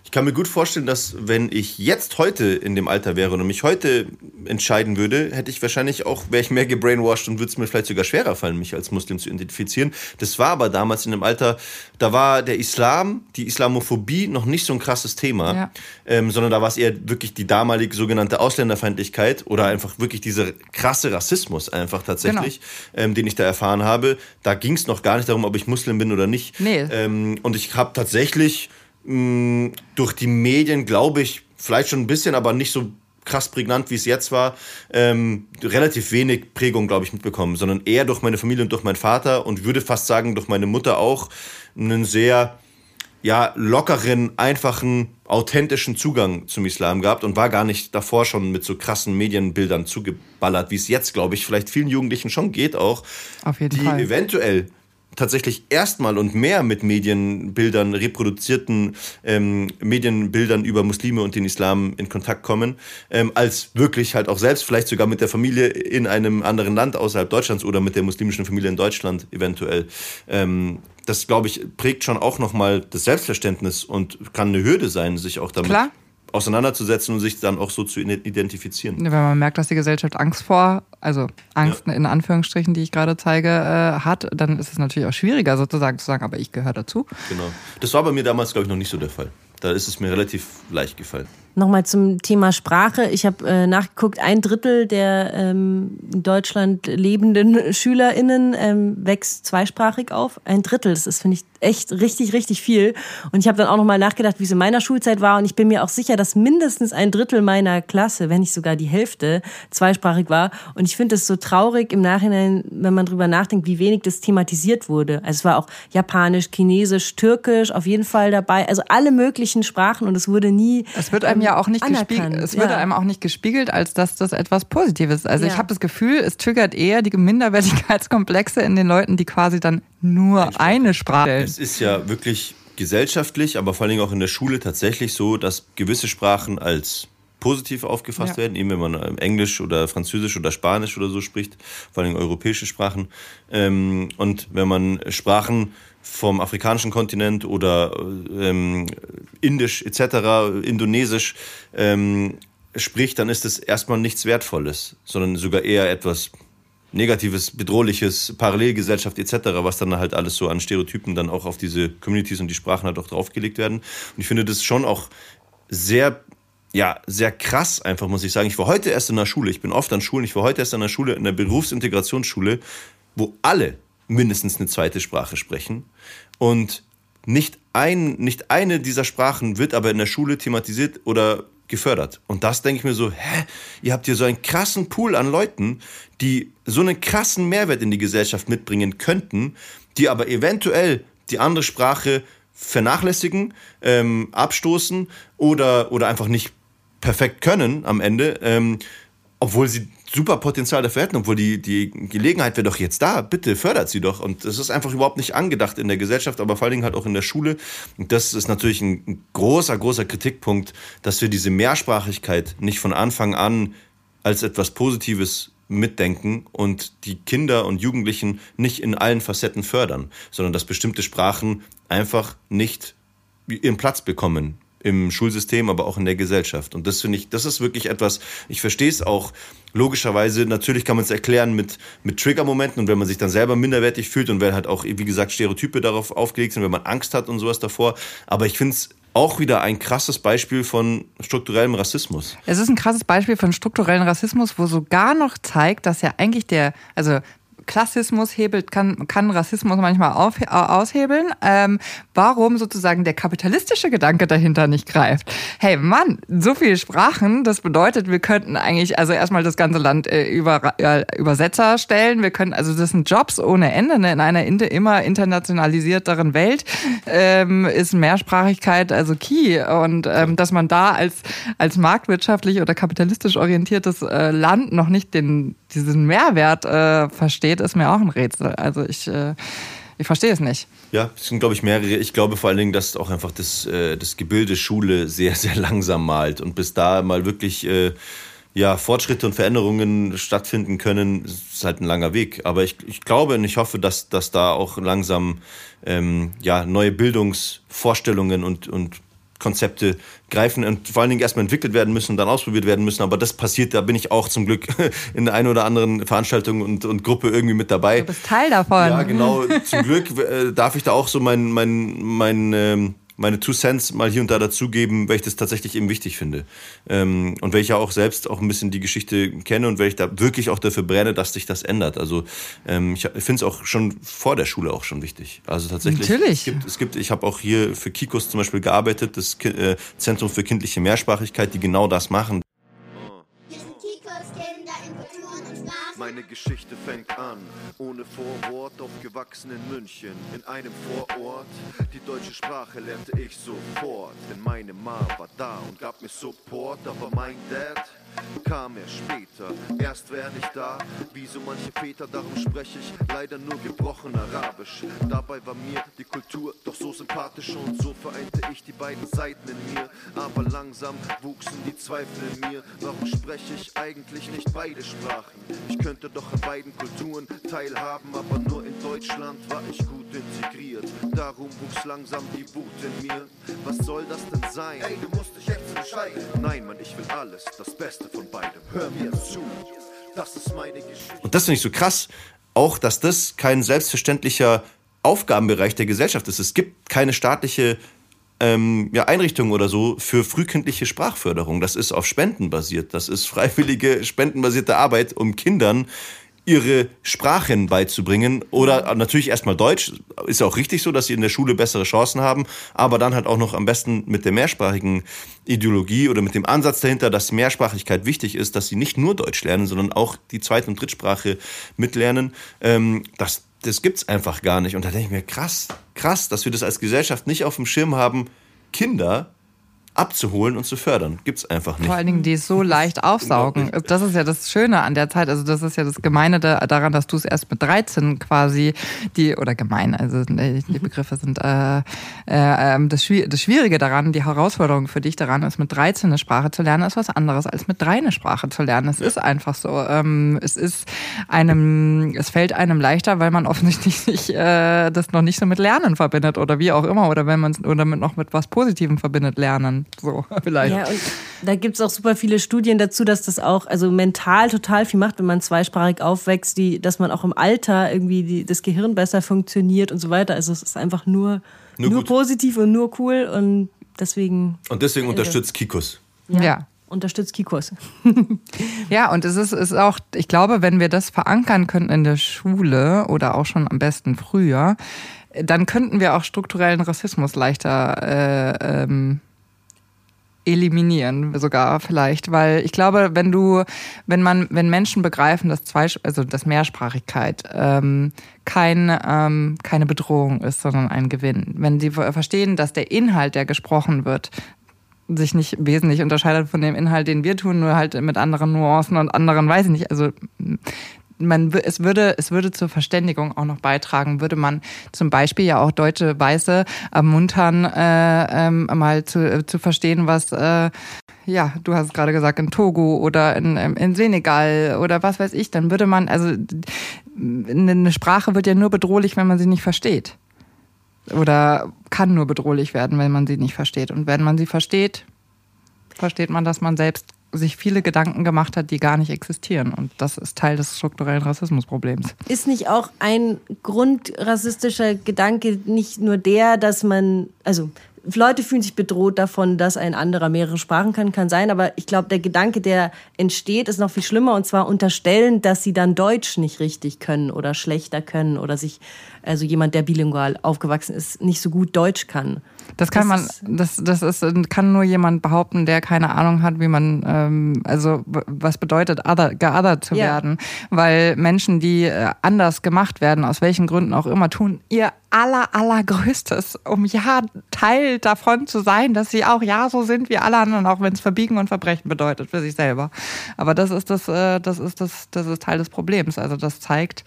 ich kann mir gut vorstellen, dass wenn ich jetzt heute in dem Alter wäre und mich heute entscheiden würde, hätte ich wahrscheinlich auch, wäre ich mehr gebrainwashed und würde es mir vielleicht sogar schwerer fallen, mich als Muslim zu identifizieren. Das war aber damals in dem Alter, da war der Islam, die Islamophobie noch nicht so ein krasses Thema, ja. ähm, sondern da war es eher wirklich die damalige sogenannte Ausländerfeindlichkeit oder einfach wirklich dieser krasse Rassismus einfach tatsächlich, genau. ähm, den ich da erfahren habe. Da ging es noch gar nicht darum, ob ich Muslim bin oder nicht. Nee. Ähm, und ich habe tatsächlich mh, durch die Medien, glaube ich, vielleicht schon ein bisschen, aber nicht so krass prägnant, wie es jetzt war, ähm, relativ wenig Prägung, glaube ich, mitbekommen, sondern eher durch meine Familie und durch meinen Vater und würde fast sagen, durch meine Mutter auch einen sehr ja, lockeren, einfachen, authentischen Zugang zum Islam gehabt und war gar nicht davor schon mit so krassen Medienbildern zugeballert, wie es jetzt, glaube ich, vielleicht vielen Jugendlichen schon geht auch, Auf jeden die Fall. eventuell tatsächlich erstmal und mehr mit Medienbildern, reproduzierten ähm, Medienbildern über Muslime und den Islam in Kontakt kommen, ähm, als wirklich halt auch selbst, vielleicht sogar mit der Familie in einem anderen Land außerhalb Deutschlands oder mit der muslimischen Familie in Deutschland eventuell. Ähm, das, glaube ich, prägt schon auch nochmal das Selbstverständnis und kann eine Hürde sein, sich auch damit Klar auseinanderzusetzen und sich dann auch so zu identifizieren. Wenn man merkt, dass die Gesellschaft Angst vor, also Angst ja. in Anführungsstrichen, die ich gerade zeige, äh, hat, dann ist es natürlich auch schwieriger sozusagen zu sagen, aber ich gehöre dazu. Genau. Das war bei mir damals, glaube ich, noch nicht so der Fall. Da ist es mir relativ leicht gefallen. Nochmal zum Thema Sprache. Ich habe äh, nachgeguckt, ein Drittel der ähm, in Deutschland lebenden SchülerInnen ähm, wächst zweisprachig auf. Ein Drittel, das ist, finde ich, echt richtig, richtig viel. Und ich habe dann auch nochmal nachgedacht, wie es in meiner Schulzeit war. Und ich bin mir auch sicher, dass mindestens ein Drittel meiner Klasse, wenn nicht sogar die Hälfte, zweisprachig war. Und ich finde es so traurig im Nachhinein, wenn man drüber nachdenkt, wie wenig das thematisiert wurde. Also es war auch Japanisch, Chinesisch, Türkisch auf jeden Fall dabei. Also alle möglichen Sprachen und es wurde nie. Es wird einem ja auch nicht gespiegelt. Es ja. einem auch nicht gespiegelt, als dass das etwas Positives ist. Also ja. ich habe das Gefühl, es triggert eher die Minderwertigkeitskomplexe in den Leuten, die quasi dann nur eine Sprache. Es ist ja wirklich gesellschaftlich, aber vor allem auch in der Schule tatsächlich so, dass gewisse Sprachen als positiv aufgefasst ja. werden, eben wenn man ähm, Englisch oder Französisch oder Spanisch oder so spricht, vor allem europäische Sprachen. Ähm, und wenn man Sprachen vom afrikanischen Kontinent oder ähm, Indisch etc., Indonesisch ähm, spricht, dann ist es erstmal nichts Wertvolles, sondern sogar eher etwas Negatives, Bedrohliches, Parallelgesellschaft etc., was dann halt alles so an Stereotypen dann auch auf diese Communities und die Sprachen halt auch draufgelegt werden. Und ich finde das schon auch sehr ja, sehr krass einfach, muss ich sagen. Ich war heute erst in der Schule, ich bin oft an Schulen, ich war heute erst in der Schule, in der Berufsintegrationsschule, wo alle mindestens eine zweite Sprache sprechen. Und nicht, ein, nicht eine dieser Sprachen wird aber in der Schule thematisiert oder gefördert. Und das denke ich mir so, hä, ihr habt hier so einen krassen Pool an Leuten, die so einen krassen Mehrwert in die Gesellschaft mitbringen könnten, die aber eventuell die andere Sprache vernachlässigen, ähm, abstoßen oder, oder einfach nicht perfekt können am Ende, ähm, obwohl sie super Potenzial dafür hätten, obwohl die, die Gelegenheit wäre doch jetzt da. Bitte fördert sie doch. Und das ist einfach überhaupt nicht angedacht in der Gesellschaft, aber vor allen Dingen halt auch in der Schule. Und das ist natürlich ein großer, großer Kritikpunkt, dass wir diese Mehrsprachigkeit nicht von Anfang an als etwas Positives mitdenken und die Kinder und Jugendlichen nicht in allen Facetten fördern, sondern dass bestimmte Sprachen einfach nicht ihren Platz bekommen im Schulsystem, aber auch in der Gesellschaft. Und das finde ich, das ist wirklich etwas, ich verstehe es auch logischerweise, natürlich kann man es erklären mit, mit Triggermomenten und wenn man sich dann selber minderwertig fühlt und wenn halt auch, wie gesagt, Stereotype darauf aufgelegt sind, wenn man Angst hat und sowas davor. Aber ich finde es auch wieder ein krasses Beispiel von strukturellem Rassismus. Es ist ein krasses Beispiel von strukturellem Rassismus, wo sogar noch zeigt, dass ja eigentlich der, also Klassismus hebelt, kann, kann Rassismus manchmal auf, aushebeln. Ähm, warum sozusagen der kapitalistische Gedanke dahinter nicht greift? Hey Mann, so viele Sprachen, das bedeutet, wir könnten eigentlich also erstmal das ganze Land äh, über äh, Übersetzer stellen. Wir können, also das sind Jobs ohne Ende. Ne? In einer immer internationalisierteren Welt ähm, ist Mehrsprachigkeit also key. Und ähm, dass man da als, als marktwirtschaftlich oder kapitalistisch orientiertes äh, Land noch nicht den, diesen Mehrwert äh, versteht, ist mir auch ein Rätsel. Also ich, äh, ich verstehe es nicht. Ja, es sind, glaube ich, mehrere. Ich glaube vor allen Dingen, dass auch einfach das, äh, das Gebilde Schule sehr, sehr langsam malt und bis da mal wirklich. Äh, ja, Fortschritte und Veränderungen stattfinden können, ist halt ein langer Weg. Aber ich, ich glaube und ich hoffe, dass, dass da auch langsam ähm, ja, neue Bildungsvorstellungen und, und Konzepte greifen und vor allen Dingen erstmal entwickelt werden müssen und dann ausprobiert werden müssen. Aber das passiert, da bin ich auch zum Glück in der einen oder anderen Veranstaltung und, und Gruppe irgendwie mit dabei. Du bist Teil davon. Ja, genau. zum Glück äh, darf ich da auch so mein, mein, mein ähm, meine Two Cents mal hier und da dazugeben, weil ich das tatsächlich eben wichtig finde. Ähm, und weil ich ja auch selbst auch ein bisschen die Geschichte kenne und weil ich da wirklich auch dafür brenne, dass sich das ändert. Also ähm, ich finde es auch schon vor der Schule auch schon wichtig. Also tatsächlich. Natürlich. Es gibt, es gibt ich habe auch hier für Kikos zum Beispiel gearbeitet, das äh, Zentrum für kindliche Mehrsprachigkeit, die genau das machen. Meine Geschichte fängt an, ohne Vorwort, aufgewachsen in München, in einem Vorort. Die deutsche Sprache lernte ich sofort, denn meine Ma war da und gab mir Support, aber mein Dad kam er später. Erst werde ich da, wie so manche Väter, darum spreche ich leider nur gebrochen Arabisch. Dabei war mir die Kultur doch so sympathisch und so vereinte ich die beiden Seiten in mir. Aber langsam wuchsen die Zweifel in mir. Warum spreche ich eigentlich nicht beide Sprachen? Ich könnte doch an beiden Kulturen teilhaben, aber nur in Deutschland war ich gut integriert. Darum wuchs langsam die Wut in mir. Was soll das denn sein? Ey, du musst dich jetzt entscheiden. Nein, Mann, ich will alles, das Beste von beidem. Hör mir zu. Das ist meine Geschichte. Und das finde ich so krass, auch dass das kein selbstverständlicher Aufgabenbereich der Gesellschaft ist. Es gibt keine staatliche ähm, ja, Einrichtungen oder so für frühkindliche Sprachförderung. Das ist auf Spenden basiert. Das ist freiwillige, spendenbasierte Arbeit, um Kindern ihre Sprachen beizubringen. Oder natürlich erstmal Deutsch. Ist ja auch richtig so, dass sie in der Schule bessere Chancen haben. Aber dann halt auch noch am besten mit der mehrsprachigen Ideologie oder mit dem Ansatz dahinter, dass Mehrsprachigkeit wichtig ist, dass sie nicht nur Deutsch lernen, sondern auch die Zweit- und Drittsprache mitlernen. Ähm, das, das gibt's einfach gar nicht. Und da denke ich mir, krass, krass, dass wir das als Gesellschaft nicht auf dem Schirm haben, Kinder abzuholen und zu fördern. Gibt es einfach nicht. Vor allen Dingen, die es so leicht aufsaugen. Das ist ja das Schöne an der Zeit. Also das ist ja das Gemeine daran, dass du es erst mit 13 quasi die, oder gemein, also die Begriffe sind äh, äh, ähm, das, das Schwierige daran, die Herausforderung für dich daran ist, mit 13 eine Sprache zu lernen, ist was anderes als mit 3 eine Sprache zu lernen. Es ja. ist einfach so. Ähm, es ist einem, es fällt einem leichter, weil man offensichtlich nicht, äh, das noch nicht so mit Lernen verbindet oder wie auch immer. Oder wenn man es oder mit noch mit was Positivem verbindet, Lernen. So, vielleicht. Ja, und da gibt es auch super viele Studien dazu, dass das auch also mental total viel macht, wenn man zweisprachig aufwächst, die, dass man auch im Alter irgendwie die, das Gehirn besser funktioniert und so weiter. Also es ist einfach nur, nur, nur positiv und nur cool und deswegen. Und deswegen unterstützt Kikus. ja. ja unterstützt Kikos. ja, und es ist, ist auch, ich glaube, wenn wir das verankern könnten in der Schule oder auch schon am besten früher, dann könnten wir auch strukturellen Rassismus leichter äh, ähm, eliminieren sogar vielleicht, weil ich glaube, wenn du, wenn man, wenn Menschen begreifen, dass zwei, also dass Mehrsprachigkeit ähm, kein, ähm, keine Bedrohung ist, sondern ein Gewinn, wenn sie verstehen, dass der Inhalt, der gesprochen wird, sich nicht wesentlich unterscheidet von dem Inhalt, den wir tun, nur halt mit anderen Nuancen und anderen, weiß ich nicht, also man, es würde, es würde zur Verständigung auch noch beitragen, würde man zum Beispiel ja auch deutsche Weiße ermuntern, äh, ähm, mal zu, äh, zu verstehen, was, äh, ja, du hast gerade gesagt, in Togo oder in, ähm, in Senegal oder was weiß ich, dann würde man, also eine Sprache wird ja nur bedrohlich, wenn man sie nicht versteht. Oder kann nur bedrohlich werden, wenn man sie nicht versteht. Und wenn man sie versteht, versteht man, dass man selbst sich viele Gedanken gemacht hat, die gar nicht existieren. Und das ist Teil des strukturellen Rassismusproblems. Ist nicht auch ein grundrassistischer Gedanke nicht nur der, dass man, also Leute fühlen sich bedroht davon, dass ein anderer mehrere Sprachen kann, kann sein, aber ich glaube, der Gedanke, der entsteht, ist noch viel schlimmer und zwar unterstellen, dass sie dann Deutsch nicht richtig können oder schlechter können oder sich, also jemand, der bilingual aufgewachsen ist, nicht so gut Deutsch kann. Das kann das man, das, das ist, kann nur jemand behaupten, der keine Ahnung hat, wie man, ähm, also was bedeutet, other, geothert zu ja. werden. Weil Menschen, die äh, anders gemacht werden, aus welchen Gründen auch immer, tun ihr aller, allergrößtes, um ja Teil davon zu sein, dass sie auch ja so sind wie alle anderen, auch wenn es Verbiegen und Verbrechen bedeutet für sich selber. Aber das ist das, äh, das ist das, das ist Teil des Problems. Also das zeigt,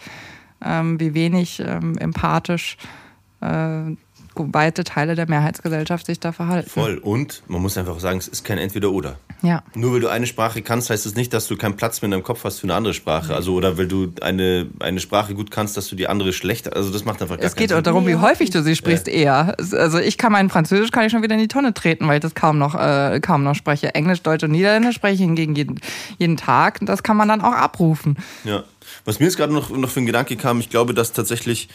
ähm, wie wenig ähm, empathisch äh, weite Teile der Mehrheitsgesellschaft sich da verhalten. Voll. Und man muss einfach sagen, es ist kein Entweder-Oder. Ja. Nur weil du eine Sprache kannst, heißt es das nicht, dass du keinen Platz mehr in deinem Kopf hast für eine andere Sprache. Also, oder weil du eine, eine Sprache gut kannst, dass du die andere schlecht. Also, das macht einfach gar Es geht auch darum, wie Ja. häufig du sie sprichst, eher. Also ich kann mein Französisch kann ich schon wieder in die Tonne treten, weil ich das kaum noch, äh, kaum noch spreche. Englisch, Deutsch und Niederländisch spreche ich hingegen jeden, jeden Tag. Und Das kann man dann auch abrufen. Ja. Was mir jetzt gerade noch, noch für ein Gedanke kam, ich glaube, dass tatsächlich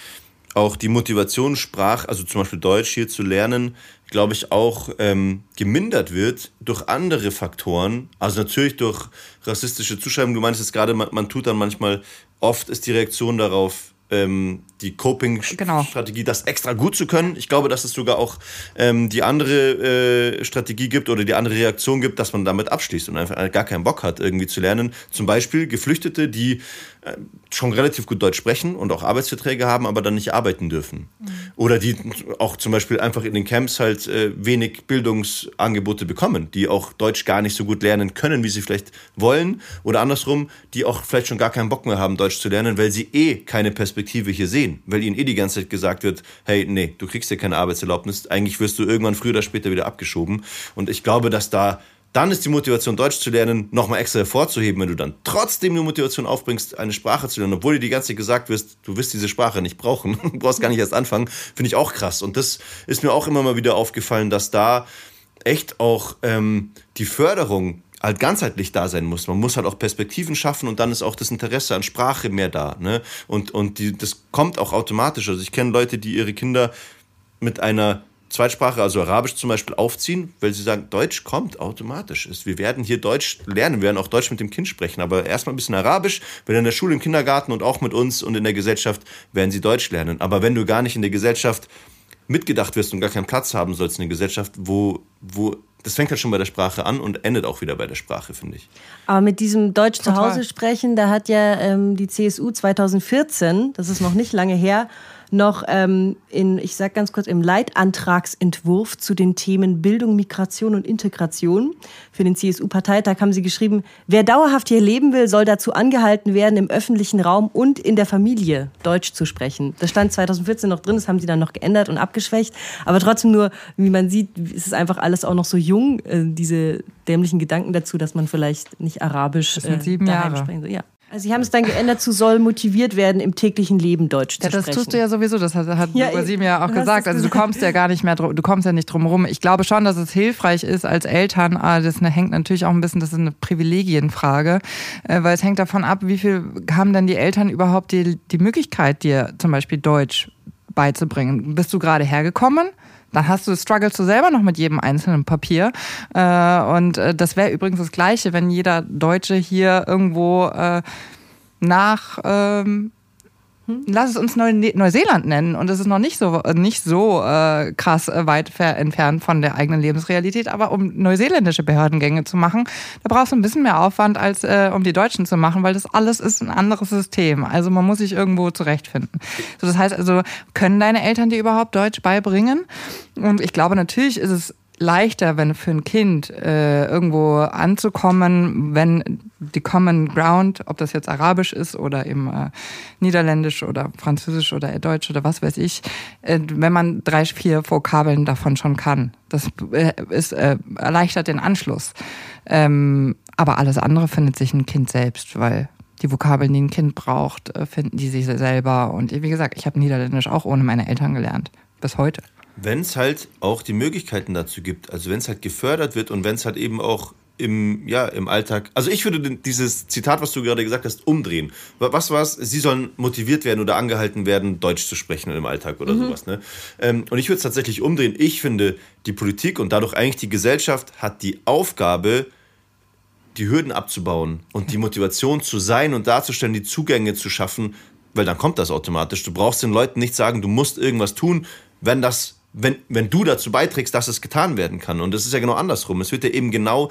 auch die Motivation, Sprach, also zum Beispiel Deutsch hier zu lernen, glaube ich, auch ähm, gemindert wird durch andere Faktoren. Also natürlich durch rassistische Zuschreibungen. Du meinst jetzt gerade, man, man tut dann manchmal, oft ist die Reaktion darauf, ähm, die Coping-Strategie, das extra gut zu können. Ich glaube, dass es sogar auch ähm, die andere äh, Strategie gibt oder die andere Reaktion gibt, dass man damit abschließt und einfach gar keinen Bock hat, irgendwie zu lernen. Zum Beispiel Geflüchtete, die äh, schon relativ gut Deutsch sprechen und auch Arbeitsverträge haben, aber dann nicht arbeiten dürfen. Oder die auch zum Beispiel einfach in den Camps halt äh, wenig Bildungsangebote bekommen, die auch Deutsch gar nicht so gut lernen können, wie sie vielleicht wollen. Oder andersrum, die auch vielleicht schon gar keinen Bock mehr haben, Deutsch zu lernen, weil sie eh keine Perspektive hier sehen. Weil ihnen eh die ganze Zeit gesagt wird, hey, nee, du kriegst ja keine Arbeitserlaubnis. Eigentlich wirst du irgendwann früher oder später wieder abgeschoben. Und ich glaube, dass da dann ist die Motivation, Deutsch zu lernen, nochmal extra hervorzuheben, wenn du dann trotzdem die Motivation aufbringst, eine Sprache zu lernen, obwohl dir die ganze Zeit gesagt wirst, du wirst diese Sprache nicht brauchen, du brauchst gar nicht erst anfangen, finde ich auch krass. Und das ist mir auch immer mal wieder aufgefallen, dass da echt auch ähm, die Förderung halt ganzheitlich da sein muss. Man muss halt auch Perspektiven schaffen und dann ist auch das Interesse an Sprache mehr da. Ne? Und, und die, das kommt auch automatisch. Also ich kenne Leute, die ihre Kinder mit einer Zweitsprache, also Arabisch zum Beispiel, aufziehen, weil sie sagen, Deutsch kommt automatisch. Wir werden hier Deutsch lernen, wir werden auch Deutsch mit dem Kind sprechen, aber erstmal ein bisschen Arabisch, wenn in der Schule, im Kindergarten und auch mit uns und in der Gesellschaft werden sie Deutsch lernen. Aber wenn du gar nicht in der Gesellschaft mitgedacht wirst und gar keinen Platz haben sollst in der Gesellschaft, wo, wo das fängt halt schon bei der Sprache an und endet auch wieder bei der Sprache, finde ich. Aber mit diesem Deutsch zu. Hause sprechen, da hat ja ähm, die CSU 2014, das ist noch nicht lange her, noch ähm, in, ich sag ganz kurz, im Leitantragsentwurf zu den Themen Bildung, Migration und Integration für den CSU-Parteitag haben sie geschrieben, wer dauerhaft hier leben will, soll dazu angehalten werden, im öffentlichen Raum und in der Familie Deutsch zu sprechen. Das stand 2014 noch drin, das haben sie dann noch geändert und abgeschwächt. Aber trotzdem nur, wie man sieht, ist es einfach alles auch noch so jung, äh, diese dämlichen Gedanken dazu, dass man vielleicht nicht Arabisch Das sind äh, sieben daheim Jahre. sprechen soll. Ja. Also sie haben es dann geändert zu soll motiviert werden, im täglichen Leben Deutsch Ja, zu das sprechen. tust du ja sowieso. Das hat, hat Ja, Basim ja auch gesagt. es Also du kommst ja gar nicht mehr, drum- du kommst ja nicht drum rum. Ich glaube schon, dass es hilfreich ist als Eltern. aber Das ne- hängt natürlich auch ein bisschen, das ist eine Privilegienfrage, äh, weil es hängt davon ab, wie viel haben denn die Eltern überhaupt die, die Möglichkeit, dir zum Beispiel Deutsch beizubringen. Bist du gerade hergekommen? Dann hast du strugglest du selber noch mit jedem einzelnen Papier. Äh, und äh, das wäre übrigens das Gleiche, wenn jeder Deutsche hier irgendwo äh, nach ähm, Lass es uns Neu Neuseeland nennen und es ist noch nicht so nicht so äh, krass äh, weit entfernt von der eigenen Lebensrealität, aber um neuseeländische Behördengänge zu machen, da brauchst du ein bisschen mehr Aufwand als äh, um die Deutschen zu machen, weil das alles ist ein anderes System. Also man muss sich irgendwo zurechtfinden. So, das heißt also, können deine Eltern dir überhaupt Deutsch beibringen? Und ich glaube natürlich ist es leichter, wenn für ein Kind äh, irgendwo anzukommen, wenn die Common Ground, ob das jetzt Arabisch ist oder eben äh, Niederländisch oder Französisch oder Deutsch oder was weiß ich, äh, wenn man drei, vier Vokabeln davon schon kann. Das äh, ist, äh, erleichtert den Anschluss. Ähm, aber alles andere findet sich ein Kind selbst, weil die Vokabeln, die ein Kind braucht, äh, finden die sich selber. Und wie gesagt, ich habe Niederländisch auch ohne meine Eltern gelernt. Bis heute. Wenn es halt auch die Möglichkeiten dazu gibt, also wenn es halt gefördert wird und wenn es halt eben auch im, ja, im Alltag. Also ich würde dieses Zitat, was du gerade gesagt hast, umdrehen. Wa- Was war's? Sie sollen motiviert werden oder angehalten werden, Deutsch zu sprechen im Alltag oder sowas. Ne? Ähm, und ich würde es tatsächlich umdrehen. Ich finde, die Politik und dadurch eigentlich die Gesellschaft hat die Aufgabe, die Hürden abzubauen und die Motivation zu sein und darzustellen, die Zugänge zu schaffen, weil dann kommt das automatisch. Du brauchst den Leuten nicht sagen, du musst irgendwas tun, wenn das wenn, wenn du dazu beiträgst, dass es getan werden kann. Und das ist ja genau andersrum. Es wird ja eben genau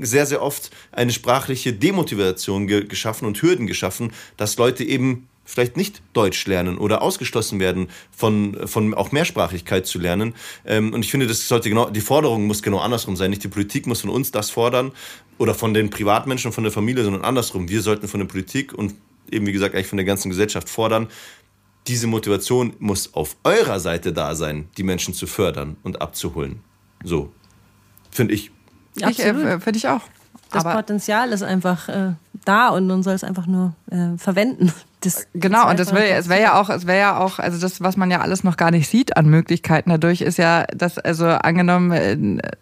sehr, sehr oft eine sprachliche Demotivation ge geschaffen und Hürden geschaffen, dass Leute eben vielleicht nicht Deutsch lernen oder ausgeschlossen werden von, von auch Mehrsprachigkeit zu lernen. Ähm, und ich finde, das sollte genau, die Forderung muss genau andersrum sein. Nicht die Politik muss von uns das fordern oder von den Privatmenschen, von der Familie, sondern andersrum. Wir sollten von der Politik und eben, wie gesagt, eigentlich von der ganzen Gesellschaft fordern, diese Motivation muss auf eurer Seite da sein, die Menschen zu fördern und abzuholen. So, finde ich. ich äh, finde ich auch. Das Aber Potenzial ist einfach äh, da und man soll es einfach nur äh, verwenden. Das, genau, und das wäre es wäre ja auch, es wäre ja auch, also das, was man ja alles noch gar nicht sieht an Möglichkeiten dadurch, ist ja, dass, also angenommen, äh,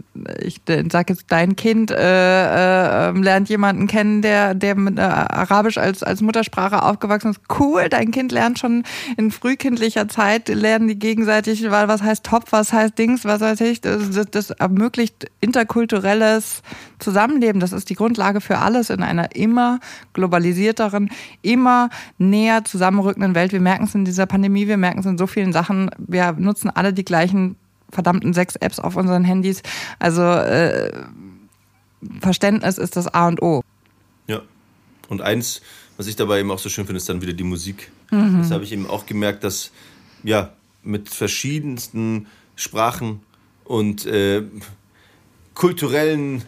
ich sag jetzt, dein Kind äh, äh, ähm, lernt jemanden kennen, der, der mit äh, Arabisch als, als Muttersprache aufgewachsen ist. Cool, dein Kind lernt schon in frühkindlicher Zeit, lernen die gegenseitig, was heißt Top, was heißt Dings, was weiß ich. Das, das, das ermöglicht interkulturelles Zusammenleben. Das ist die Grundlage für alles in einer immer globalisierteren, immer näher zusammenrückenden Welt. Wir merken es in dieser Pandemie, wir merken es in so vielen Sachen. Wir nutzen alle die gleichen verdammten sechs Apps auf unseren Handys. Also äh, Verständnis ist das A und O. Ja. Und eins, was ich dabei eben auch so schön finde, ist dann wieder die Musik. Mhm. Das habe ich eben auch gemerkt, dass ja mit verschiedensten Sprachen und äh, kulturellen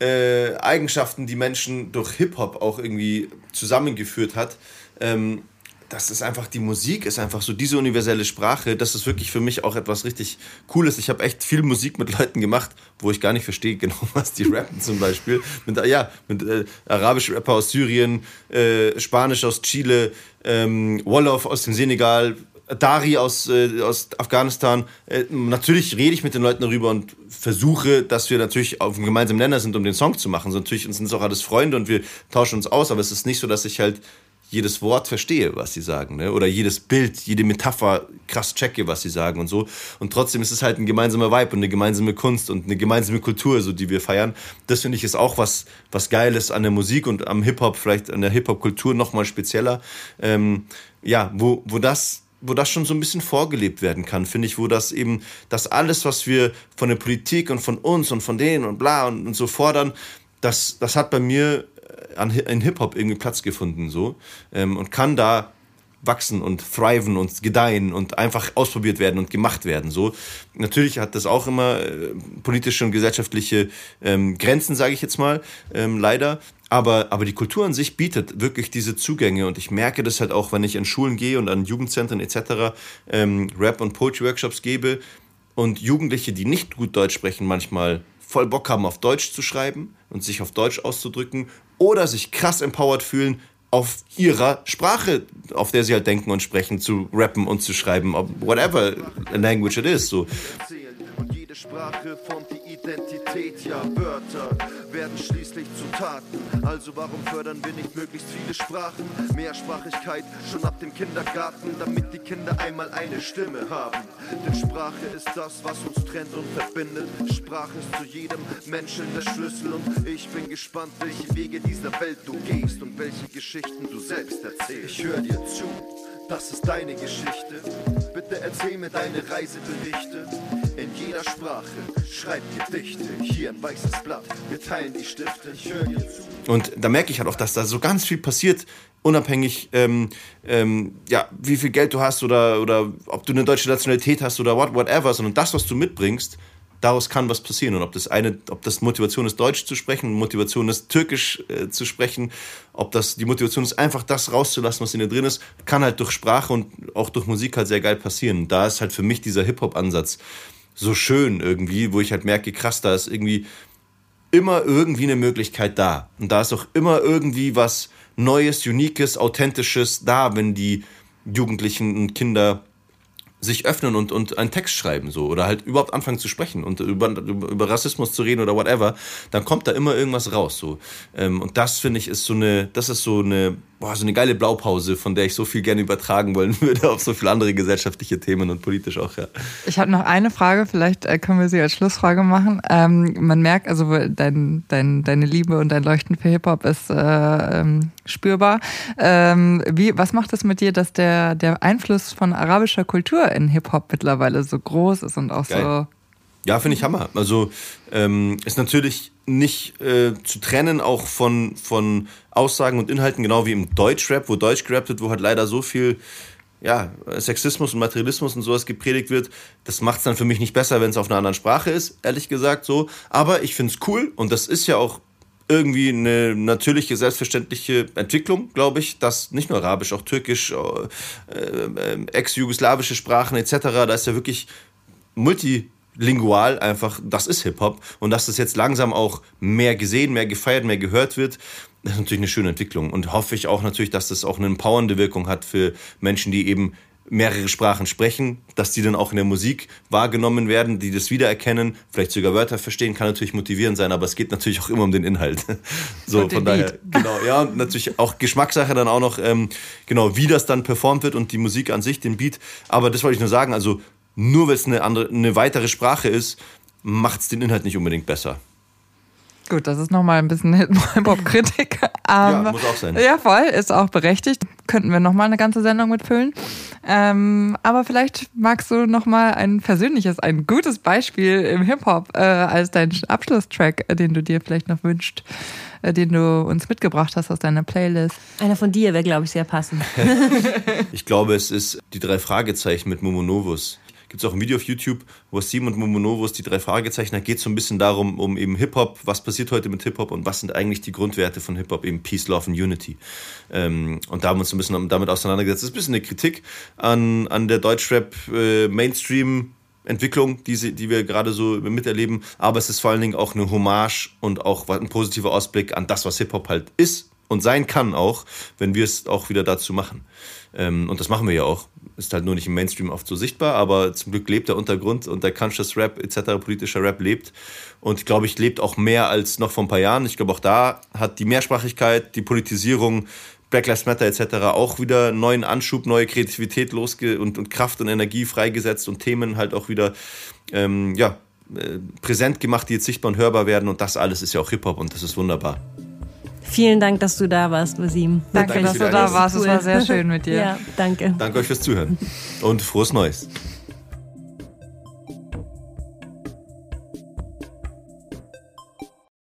äh, Eigenschaften, die Menschen durch Hip-Hop auch irgendwie zusammengeführt hat, ähm, das ist einfach, die Musik ist einfach so diese universelle Sprache. Das ist wirklich für mich auch etwas richtig Cooles. Ich habe echt viel Musik mit Leuten gemacht, wo ich gar nicht verstehe, genau was die rappen zum Beispiel. Mit, ja, mit äh, arabischen Rapper aus Syrien, äh, Spanisch aus Chile, ähm, Wolof aus dem Senegal, Dari aus, äh, aus Afghanistan. Äh, natürlich rede ich mit den Leuten darüber und versuche, dass wir natürlich auf einem gemeinsamen Nenner sind, um den Song zu machen. So, natürlich sind es auch alles Freunde und wir tauschen uns aus, aber es ist nicht so, dass ich halt jedes Wort verstehe, was sie sagen, ne? oder jedes Bild, jede Metapher krass checke, was sie sagen und so. Und trotzdem ist es halt ein gemeinsamer Vibe und eine gemeinsame Kunst und eine gemeinsame Kultur, so die wir feiern. Das finde ich ist auch was, was Geiles an der Musik und am Hip-Hop, vielleicht an der Hip-Hop-Kultur nochmal spezieller. Ähm, ja, wo, wo das wo das schon so ein bisschen vorgelebt werden kann, finde ich, wo das eben, das alles, was wir von der Politik und von uns und von denen und bla und, und so fordern, das, das hat bei mir an, in Hip-Hop irgendwie Platz gefunden so ähm, und kann da wachsen und thriven und gedeihen und einfach ausprobiert werden und gemacht werden. So natürlich hat das auch immer äh, politische und gesellschaftliche ähm, Grenzen, sage ich jetzt mal, ähm, leider. Aber, aber die Kultur an sich bietet wirklich diese Zugänge und ich merke das halt auch, wenn ich an Schulen gehe und an Jugendzentren etc. Ähm, Rap- und Poetry-Workshops gebe und Jugendliche, die nicht gut Deutsch sprechen, manchmal voll Bock haben, auf Deutsch zu schreiben und sich auf Deutsch auszudrücken oder sich krass empowered fühlen, auf ihrer Sprache, auf der sie halt denken und sprechen, zu rappen und zu schreiben, whatever language it is. So. Sprache formt die Identität, ja, Wörter werden schließlich zu Taten. Also warum fördern wir nicht möglichst viele Sprachen? Mehrsprachigkeit schon ab dem Kindergarten, damit die Kinder einmal eine Stimme haben. Denn Sprache ist das, was uns trennt und verbindet. Sprache ist zu jedem Menschen der Schlüssel und ich bin gespannt, welche Wege dieser Welt du gehst und welche Geschichten du selbst erzählst. Ich höre dir zu. Das ist deine Geschichte. Bitte erzähl mir deine Reiseberichte. In jeder Sprache schreib Gedichte. Hier ein weißes Blatt, wir teilen die Stifte. Ich höre dir zu. Und da merke ich halt auch, dass da so ganz viel passiert, unabhängig, ähm, ähm, ja, wie viel Geld du hast oder, oder ob du eine deutsche Nationalität hast oder what, whatever, sondern das, was du mitbringst, daraus kann was passieren. Und ob das eine, ob das Motivation ist, Deutsch zu sprechen, Motivation ist, Türkisch äh, zu sprechen, ob das die Motivation ist, einfach das rauszulassen, was in dir drin ist, kann halt durch Sprache und auch durch Musik halt sehr geil passieren. Da ist halt für mich dieser Hip-Hop-Ansatz so schön irgendwie, wo ich halt merke, krass, da ist irgendwie immer irgendwie eine Möglichkeit da. Und da ist auch immer irgendwie was Neues, Uniques, Authentisches da, wenn die Jugendlichen und Kinder sich öffnen und, und einen Text schreiben so oder halt überhaupt anfangen zu sprechen und über, über Rassismus zu reden oder whatever, dann kommt da immer irgendwas raus so. Ähm, und das finde ich ist so eine, das ist so eine boah, so eine geile Blaupause, von der ich so viel gerne übertragen wollen würde auf so viele andere gesellschaftliche Themen und politisch auch, ja. Ich habe noch eine Frage, vielleicht äh, können wir sie als Schlussfrage machen. Ähm, man merkt, also dein, dein, deine Liebe und dein Leuchten für Hip-Hop ist äh, ähm, spürbar. Ähm, wie, was macht es mit dir, dass der, der Einfluss von arabischer Kultur in Hip-Hop mittlerweile so groß ist und auch Geil. so ja, finde ich Hammer. Also ähm, ist natürlich nicht äh, zu trennen auch von, von Aussagen und Inhalten, genau wie im Deutschrap, wo Deutsch gerappt wird, wo halt leider so viel ja, Sexismus und Materialismus und sowas gepredigt wird. Das macht es dann für mich nicht besser, wenn es auf einer anderen Sprache ist, ehrlich gesagt so. Aber ich finde es cool und das ist ja auch irgendwie eine natürliche, selbstverständliche Entwicklung, glaube ich, dass nicht nur Arabisch, auch Türkisch, äh, äh, ex-jugoslawische Sprachen etc., da ist ja wirklich multilingual einfach, das ist Hip-Hop und dass das jetzt langsam auch mehr gesehen, mehr gefeiert, mehr gehört wird, das ist natürlich eine schöne Entwicklung und hoffe ich auch natürlich, dass das auch eine empowernde Wirkung hat für Menschen, die eben mehrere Sprachen sprechen, dass die dann auch in der Musik wahrgenommen werden, die das wiedererkennen, vielleicht sogar Wörter verstehen, kann natürlich motivierend sein, aber es geht natürlich auch immer um den Inhalt. So, und von daher, Beat. genau, ja, und natürlich auch Geschmackssache dann auch noch, ähm, genau, wie das dann performt wird und die Musik an sich, den Beat. Aber das wollte ich nur sagen, also nur weil es eine andere, eine weitere Sprache ist, macht es den Inhalt nicht unbedingt besser. Gut, das ist nochmal ein bisschen Hip-Hop-Kritik. ja, muss auch sein. Ja, voll, ist auch berechtigt. Könnten wir nochmal eine ganze Sendung mitfüllen. Ähm, aber vielleicht magst du nochmal ein persönliches, ein gutes Beispiel im Hip-Hop äh, als deinen Abschlusstrack, äh, den du dir vielleicht noch wünschst, äh, den du uns mitgebracht hast aus deiner Playlist. Einer von dir wäre, glaube ich, sehr passend. ich glaube, es ist die drei Fragezeichen mit Momo Novus gibt es auch ein Video auf YouTube, wo Simon und Momonovos die drei Fragezeichen, da geht es so ein bisschen darum, um eben Hip-Hop, was passiert heute mit Hip-Hop und was sind eigentlich die Grundwerte von Hip-Hop, eben Peace, Love und Unity. Ähm, und da haben wir uns ein bisschen damit auseinandergesetzt. Das ist ein bisschen eine Kritik an, an der Deutschrap-Mainstream- äh, Entwicklung, die, sie, die wir gerade so miterleben, aber es ist vor allen Dingen auch eine Hommage und auch ein positiver Ausblick an das, was Hip-Hop halt ist und sein kann auch, wenn wir es auch wieder dazu machen. Ähm, und das machen wir ja auch. Ist halt nur nicht im Mainstream oft so sichtbar, aber zum Glück lebt der Untergrund und der Conscious Rap etc., politischer Rap lebt. Und ich glaube ich, lebt auch mehr als noch vor ein paar Jahren. Ich glaube, auch da hat die Mehrsprachigkeit, die Politisierung, Black Lives Matter etc. auch wieder neuen Anschub, neue Kreativität losge und, und Kraft und Energie freigesetzt und Themen halt auch wieder ähm, ja, äh, präsent gemacht, die jetzt sichtbar und hörbar werden. Und das alles ist ja auch Hip-Hop und das ist wunderbar. Vielen Dank, dass du da warst, Wasim. Danke, danke dass du da warst. Es war sehr schön mit dir. Ja, danke. Danke euch fürs Zuhören und frohes Neues.